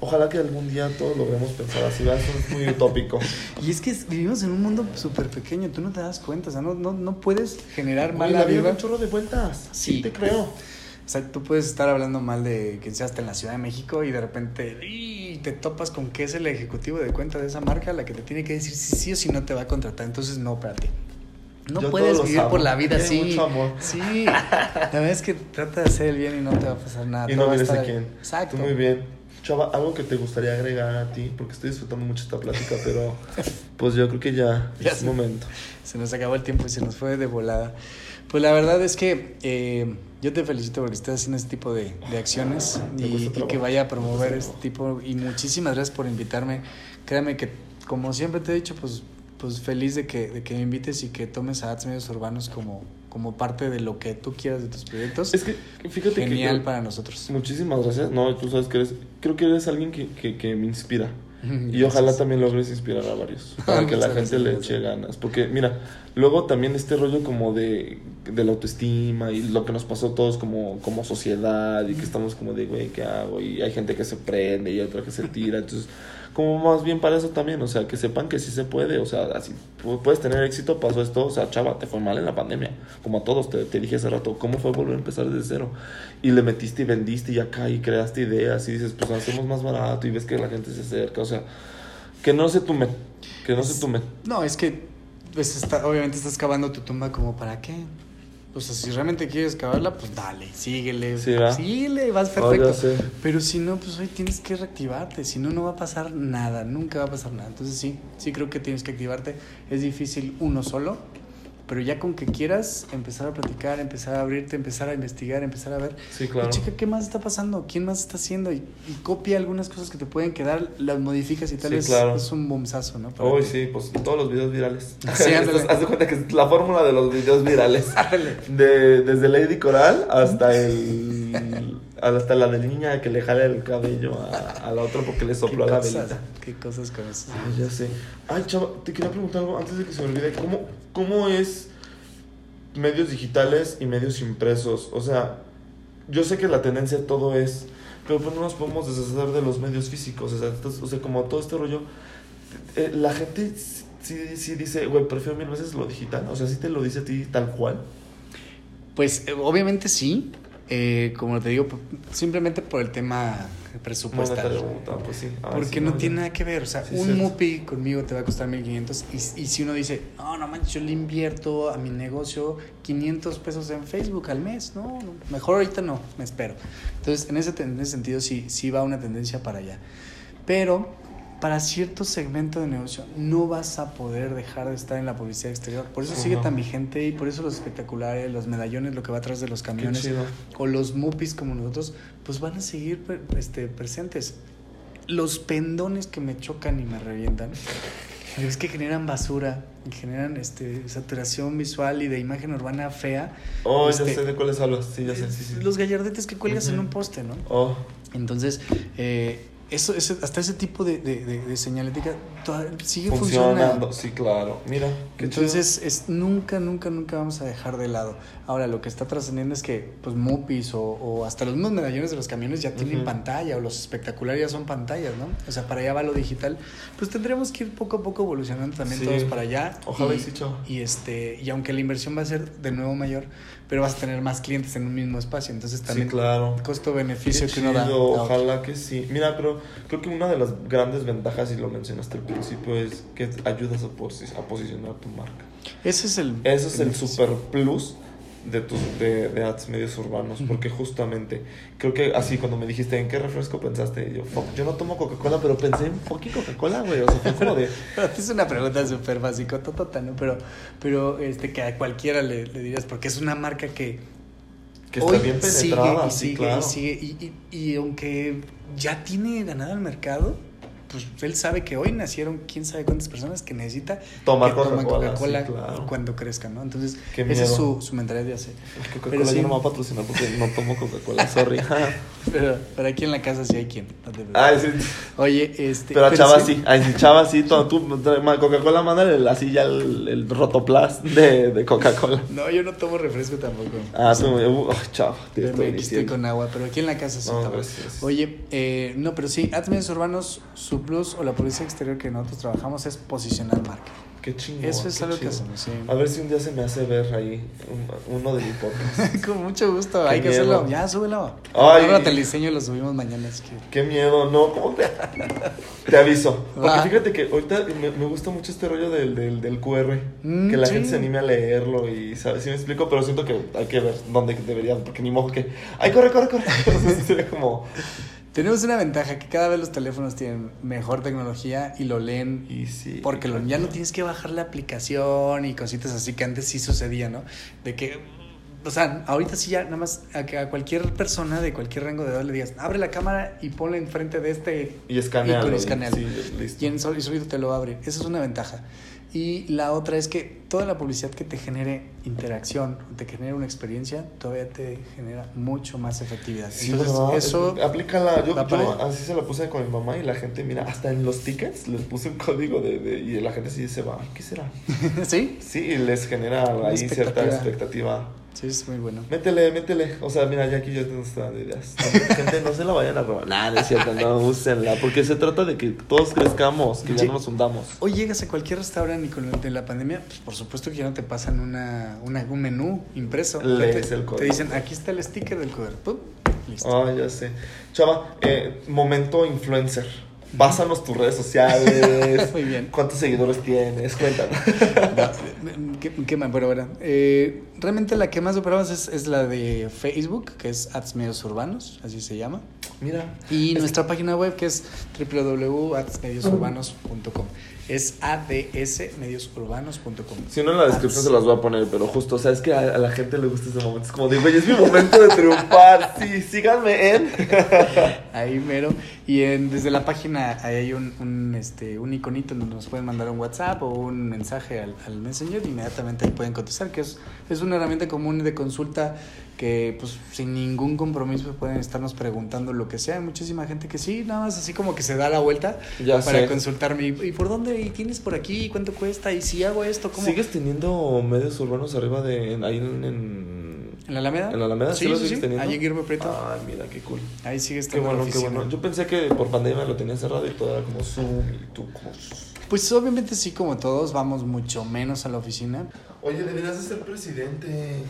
Ojalá que algún día todos logremos pensar así, eso es muy utópico. Y es que vivimos en un mundo súper pequeño, tú no te das cuenta, o sea, no, no, no puedes generar mal la vida. un chorro de vueltas, sí, te creo. O sea, tú puedes estar hablando mal de que seas en la Ciudad de México y de repente y te topas con que es el ejecutivo de cuenta de esa marca la que te tiene que decir si sí o si no te va a contratar. Entonces, no, espérate. No puedes vivir por la vida así. Mucho amor. Sí. La verdad es que trata de hacer el bien y no te va a pasar nada. Y no vienes a quién. Exacto. muy bien. Chava, algo que te gustaría agregar a ti, porque estoy disfrutando mucho esta plática, pero pues yo creo que ya, Ya es se- momento. Se nos acabó el tiempo y se nos fue de volada. Pues la verdad es que eh, yo te felicito porque estás haciendo este tipo de, de acciones y, y que vaya a promover este tipo. Y muchísimas gracias por invitarme. Créame que, como siempre te he dicho, pues, pues feliz de que, de que me invites y que tomes a Arts Medios Urbanos como, como parte de lo que tú quieras de tus proyectos. Es que, fíjate Genial que... para nosotros. Muchísimas gracias. No, tú sabes que eres... Creo que eres alguien que, que, que me inspira. Y ojalá también logres inspirar a varios. Para que la gente le eche ganas. Porque, mira, luego también este rollo como de, de la autoestima y lo que nos pasó a todos como, como sociedad y que estamos como de, güey, ¿qué hago? Y hay gente que se prende y otra que se tira. Entonces, como más bien para eso también, o sea, que sepan que sí se puede. O sea, así pu- puedes tener éxito, pasó esto. O sea, chava, te fue mal en la pandemia. Como a todos, te, te dije hace rato, ¿cómo fue volver a empezar desde cero? Y le metiste y vendiste y acá y creaste ideas y dices, pues hacemos más barato y ves que la gente se acerca. O sea, que no se tume, que no se tume. No, es que pues está, obviamente estás cavando tu tumba como para qué. O sea, si realmente quieres cavarla, pues dale, síguele. Sí, síguele, vas Oh, perfecto. sé. Pero si no, pues hoy tienes que reactivarte. Si no, no va a pasar nada. Nunca va a pasar nada. Entonces sí, sí creo que tienes que activarte. Es difícil uno solo. Pero ya con que quieras empezar a platicar, empezar a abrirte, empezar a investigar, empezar a ver. Sí, claro. Y checa qué más está pasando, quién más está haciendo. Y, y copia algunas cosas que te pueden quedar, las modificas y tal Sí, vez claro. es un boomsazo, ¿no? Uy, sí, pues todos los videos virales. Sí, ándale. Estás- Haz de cuenta que es la fórmula de los videos virales. De, desde Lady Coral hasta el. Hasta la de niña que le jala el cabello a, a la otra porque le sopló a ¿Qué la cosas, velita. qué cosas con eso. Ay, ya sé. Ay, chava, te quería preguntar algo antes de que se me olvide. ¿Cómo, cómo es medios digitales y medios impresos? O sea, yo sé que la tendencia todo es, pero pues no nos podemos deshacer de los medios físicos. O sea, o sea como todo este rollo, eh, la gente sí, sí dice, güey, prefiero mil veces lo digital. O sea, sí te lo dice a ti tal cual. Pues eh, obviamente sí, eh, como te digo, simplemente por el tema presupuestal. Pues sí. Porque sí, no tiene nada que ver, o sea, Sí, un. MUPI conmigo te va a costar 1500 y, y si uno dice, no, no manches, yo le invierto a mi negocio 500 pesos en Facebook al mes, no, no, mejor ahorita no, me espero. Entonces, en ese, en ese sentido sí, sí va una tendencia para allá. Pero para cierto segmento de negocio no vas a poder dejar de estar en la publicidad exterior. Por eso sigue Ajá. tan vigente y por eso los espectaculares, los medallones, lo que va atrás de los camiones o los mupis como nosotros, pues van a seguir este, presentes. Los pendones que me chocan y me revientan, es que generan basura, generan este, saturación visual y de imagen urbana fea. Oh, Este, ya sé de cuáles hablas. Sí, ya sé, sí, sí. Los gallardetes que cuelgas en Ujú. un poste, ¿no? Oh, Entonces, eh, eso, ese- hasta ese tipo de, de, de- de señalética toda- sigue funcionando. funcionando. Sí, claro. Mira, qué Entonces, es, nunca, nunca, nunca vamos a dejar de lado. Ahora, lo que está trascendiendo es que, pues, Mupis o, o hasta los mismos medallones de los camiones ya tienen pantalla, o los espectaculares ya son pantallas, ¿no? O sea, para allá va lo digital. Pues tendremos que ir poco a poco evolucionando también Sí. todos para allá. Ojalá y. Y, este, y aunque la inversión va a ser de nuevo mayor, pero vas a tener más clientes en un mismo espacio. Entonces, Sí, también claro. costo-beneficio que uno da. Ojalá que sí. Mira, pero creo que una de las grandes ventajas, y lo mencionaste al principio, es que ayudas a, a posicionar tu marca. Ese es el. Ese es el super plus de tus de, de ads medios urbanos, porque justamente creo que así cuando me dijiste en qué refresco pensaste, yo, fuck, yo no tomo Coca-Cola, pero pensé en fucking Coca-Cola, güey, o sea, fue como de Es una pregunta súper básica, totota, ¿no? Pero, pero este, que a cualquiera le, le dirías, porque es una marca que, que está hoy bien sigue penetrada, sí, sigue claro. y sigue. Y, y- y aunque ya tiene ganado el mercado, pues él sabe que hoy nacieron quién sabe cuántas personas que necesita Tomar Coca-Cola, sí, claro. cuando crezcan, ¿no? Entonces, esa es su, su mentalidad de hacer. Coca-Cola sí. ya no me va a patrocinar porque no tomo Coca-Cola, sorry. Pero, pero aquí en la casa sí hay quien. no. Ay, sí. Oye, este. Pero a Chava sí, ay, sí, Chava sí, tú, tú, Coca-Cola, mándale así ya el, el rotoplas de, de Coca-Cola. No, yo no tomo refresco tampoco. Ah, tú, ay, Chava, te Yo estoy aquí con agua, pero aquí en la casa sí No, tomo. Oye, eh, no, pero sí, Ads Medios Urbanos, su plus o la publicidad exterior que nosotros trabajamos es posicionar marca. Qué chingón. Eso es algo que hacemos, sí. A ver si un día se me hace ver ahí un- uno de mi podcast. Con mucho gusto, Qué hay que hacerlo. Ya, súbelo. Ay. Ahora te lo diseño y lo subimos mañana. Es que... Qué miedo, no, ¿cómo te, te aviso? Porque Va. fíjate que ahorita me, me gusta mucho este rollo del, del, del QR, Mm, que la sí. gente se anime a leerlo y, ¿sabes? Sí me explico, pero siento que hay que ver dónde deberían, porque ni modo que, ¡ay, corre, corre, corre! Entonces sería como, Tenemos una ventaja que cada vez los teléfonos tienen mejor tecnología y lo leen Y sí. porque lo- ya no tienes que bajar la aplicación y cositas así que antes sí sucedía, ¿no? De que, o sea, ahorita sí ya nada más a, a cualquier persona de cualquier rango de edad le digas, abre la cámara y ponla enfrente de este Y escanealo. y y- escanealo. sí, y en y te lo abre. Esa es una ventaja. Y la otra es que toda la publicidad que te genere interacción, te genere una experiencia, todavía te genera mucho más efectividad. Sí, Entonces, ¿verdad? eso Es- aplícala. Yo, yo así se la puse con mi mamá y la gente, mira, hasta en los tickets les puse un código de, de- y la gente sí se va, ¿qué será? ¿Sí? Sí, y les genera ahí cierta expectativa. Sí, es muy bueno. Métele, métele. O sea, mira, ya aquí yo tengo esta de ideas. No, gente, no se la vayan a robar. No es cierto, no, úsenla. Porque se trata de que todos crezcamos, que ya no nos hundamos. Hoy llegas a cualquier restaurante y con el de la pandemia, pues por supuesto que ya no te pasan una, una- un menú impreso. Lees te, el código. te dicen, aquí está el sticker del cover. ¡Pum! Listo. Ah, ya sé. Chava, eh, momento influencer. Pásanos tus redes sociales. Muy bien. ¿Cuántos seguidores tienes? Cuéntanos. No, ¿Qué, qué? Bueno, bueno, eh, realmente la que más operamos es, es la de Facebook, que es Ads Medios Urbanos, así se llama. Mira. Y nuestra página web que es www.adsmediosurbanos.com. Es adsmediosurbanos.com. Si no, en la descripción Ads. se las voy a poner, pero justo, o sea, es que a, a la gente le gusta ese momento. Es como digo, es mi momento de triunfar. Sí, síganme en. Ahí mero. Y en, desde la página ahí hay un, un, este, un iconito donde nos pueden mandar un WhatsApp o un mensaje al, al Messenger. Inmediatamente ahí pueden contestar, que es, es una herramienta común de consulta que pues sin ningún compromiso pueden estarnos preguntando lo que sea. Hay muchísima gente que sí, nada más así como que se da la vuelta Ya para sé. consultarme. ¿Y, por dónde? ¿Y tienes por aquí? ¿Y ¿Cuánto cuesta? ¿Y si hago esto? ¿Cómo? ¿Sigues teniendo medios urbanos arriba de. ahí en. en... ¿En la Alameda? ¿En la Alameda? Sí, lo sigues sí. teniendo? Ahí en Guillermo Prieto. Ay, mira, qué cool. Ahí sigue Qué estando bueno, la qué oficina. bueno. Yo pensé que por pandemia lo tenía cerrado y todo era como Zoom y tú como... Pues obviamente sí, como todos, vamos mucho menos a la oficina. Oye, deberías de ser presidente.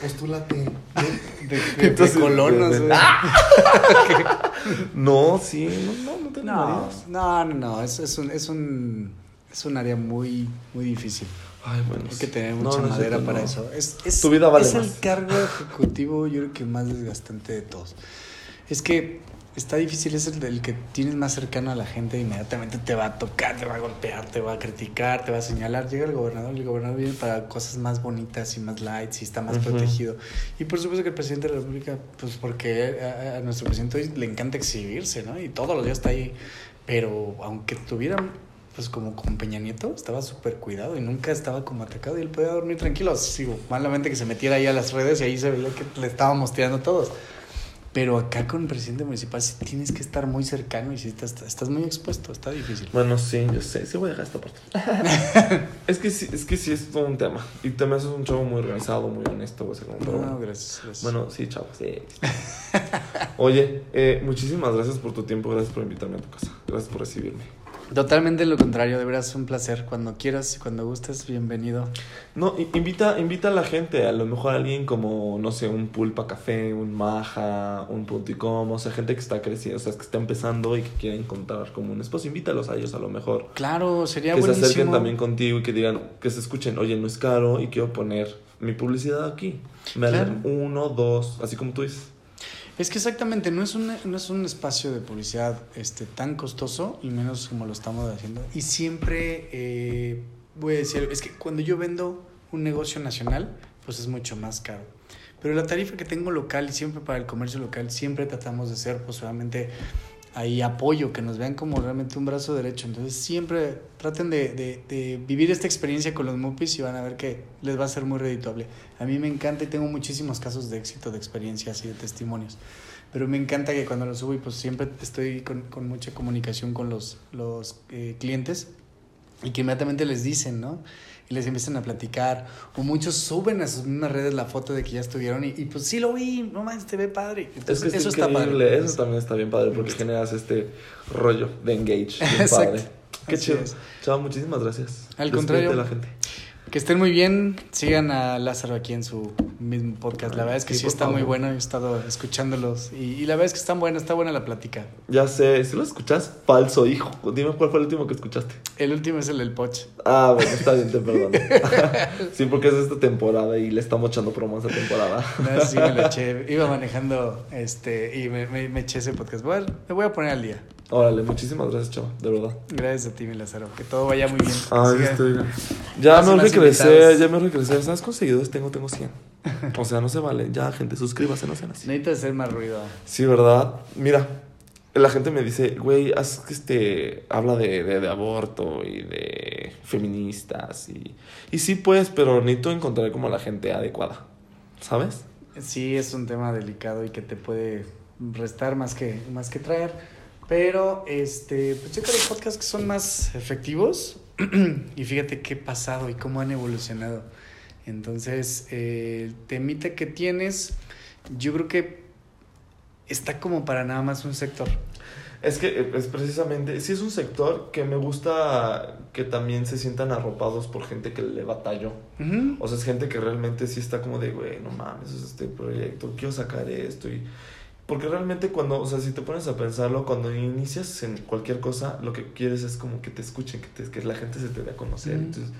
Postúlate. De, de- de Entonces, colonos, güey. No, sí, no, no, no te No, no, no, no, es, es, un, es, un, es un área muy, muy difícil. Ay, bueno. Hay que tener mucha no madera para no. eso. Es, es, Tu vida vale es el cargo ejecutivo, yo creo que más desgastante de todos. Es que está difícil, es el del que tienes más cercano a la gente, inmediatamente te va a tocar, te va a golpear, te va a criticar, te va a señalar. Llega el gobernador, el gobernador viene para cosas más bonitas y más lights y está más protegido. Y por supuesto que el presidente de la República, pues porque a, a nuestro presidente hoy le encanta exhibirse, ¿no? Y todos los días está ahí. Pero aunque tuvieran, pues como con Peña Nieto, estaba súper cuidado y nunca estaba como atacado y él podía dormir tranquilo. Sigo, malamente que se metiera ahí a las redes y ahí se veía que le estábamos tirando todos. Pero acá con el presidente municipal sí tienes que estar muy cercano y sí estás, estás muy expuesto, está difícil. Bueno, sí, yo sé, sí voy a dejar esta parte. es que sí, es que sí es todo un tema. Y me haces un chavo muy organizado, muy honesto, güey. como, pero No, bueno. gracias, gracias. Bueno, sí, chavo, sí. Oye, eh, muchísimas gracias por tu tiempo, gracias por invitarme a tu casa, gracias por recibirme. Totalmente lo contrario, de veras un placer. Cuando quieras y cuando gustes, bienvenido. No, invita, invita a la gente, a lo mejor alguien como, no sé, un pulpa café, un maja, un punticom, o sea, gente que está creciendo, o sea, que está empezando y que quiere encontrar como un esposo, invítalos a ellos a lo mejor. Claro, sería que se buenísimo. acerquen también contigo y que digan, que se escuchen, oye, no es caro y quiero poner mi publicidad aquí. Me Claro. dan uno, dos, así como tú dices. Es que exactamente, no es un, no es un espacio de publicidad este, tan costoso y menos como lo estamos haciendo. Y siempre eh, voy a decir, es que cuando yo vendo un negocio nacional, pues es mucho más caro. Pero la tarifa que tengo local y siempre para el comercio local, siempre tratamos de ser, pues ahí apoyo, que nos vean como realmente un brazo derecho. Entonces siempre traten de, de- de vivir esta experiencia con los Mupis y van a ver que les va a ser muy redituable. A mí me encanta y tengo muchísimos casos de éxito, de experiencias y de testimonios. Pero me encanta que cuando lo subo y pues siempre estoy con, con mucha comunicación con los, los eh, clientes y que inmediatamente les dicen, ¿no? Y les empiezan a platicar. O muchos suben a sus mismas redes la foto de que ya estuvieron y, y pues sí lo vi, no más, te ve padre. Es Entonces, que es eso está padre. eso también está bien padre porque generas este rollo de engage, bien padre. Qué Así chido. es. Chao, muchísimas gracias. Al Despídete contrario. la gente. Que estén muy bien. Sigan a Lázaro aquí en su mismo podcast. La verdad es que sí, está muy bueno. He estado escuchándolos. Y, y la verdad es que están buenos. Está buena la plática. Ya sé, si lo escuchas, falso hijo. Dime cuál fue el último que escuchaste. El último es el del Poch. Ah, bueno, está bien, te perdono. sí, porque es esta temporada y le estamos echando promo a esta temporada. No, sí me lo eché. Iba manejando este y me, me- me eché ese podcast. A- me voy a poner al día. Órale, muchísimas gracias, chava, de verdad. Gracias a ti, mi Lázaro. Que todo vaya muy bien. Ay, Siga- estoy bien. Ya me invitados. ya me crecer. ¿Sabes cuántos seguidores tengo? Tengo 100. O sea, no se vale. Ya, gente, suscríbase, no sean así. Necesitas hacer más ruido. Sí, ¿verdad? Mira, la gente me dice, güey, haz que este, habla de, de, de aborto y de feministas y, y sí, pues, pero necesito encontrar como la gente adecuada, ¿sabes? Sí, es un tema delicado y que te puede restar más que, más que traer. Pero, este, pues checa los podcasts que son más efectivos y fíjate qué pasado y cómo han evolucionado. Entonces, eh, el temita que tienes, yo creo que está como para nada más un sector. Es que eh, es precisamente, sí es un sector que me gusta que también se sientan arropados por gente que le batalló. Ujú. O sea, es gente que realmente sí está como de, güey, no mames, es este proyecto, quiero sacar esto. Y... Porque realmente cuando, o sea, si te pones a pensarlo, cuando inicias en cualquier cosa, lo que quieres es como que te escuchen, que, te- que la gente se te dé a conocer. Entonces,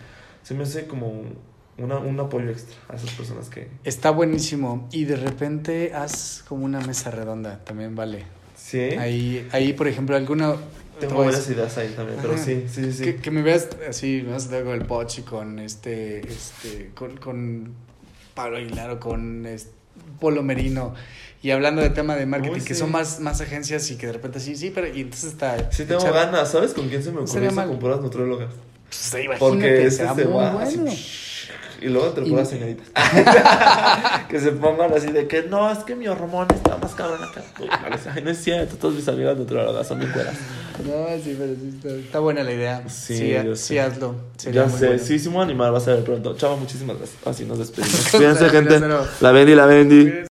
se me hace como un, una- un apoyo extra a esas personas que... Está buenísimo. Y de repente haz como una mesa redonda, también vale. Sí, Ahí, ahí por ejemplo, alguna... te tengo varias ideas ahí también, pero sí, sí, sí. Que, que me veas así, ¿no? Luego el Poch y con este, este, con, con Pablo Aguilar o con este, Polo Merino y hablando de tema de marketing, Uy, que sí. son más, más agencias y que de repente sí, sí, pero y entonces está... Sí tengo ganas, ¿sabes con quién se me ocurrió eso? Con puras nutriólogas. Pues, imagínate, Porque este será se muy va así. Y luego te lo puras señoritas. que se pongan así de que no, es que mi hormona está más cabrón acá. Ay, no es cierto, todas mis amigas nutriólogas son bien cueras. No, sí, pero sí está, está buena la idea. Sí, Sí, yo sí, sé. hazlo. Sería Ya muy sé, bueno. sí, sí me voy a animar, va a ser pronto. Chava, muchísimas gracias. Así nos despedimos. Cuídense, gente. La Bendy, la Bendy.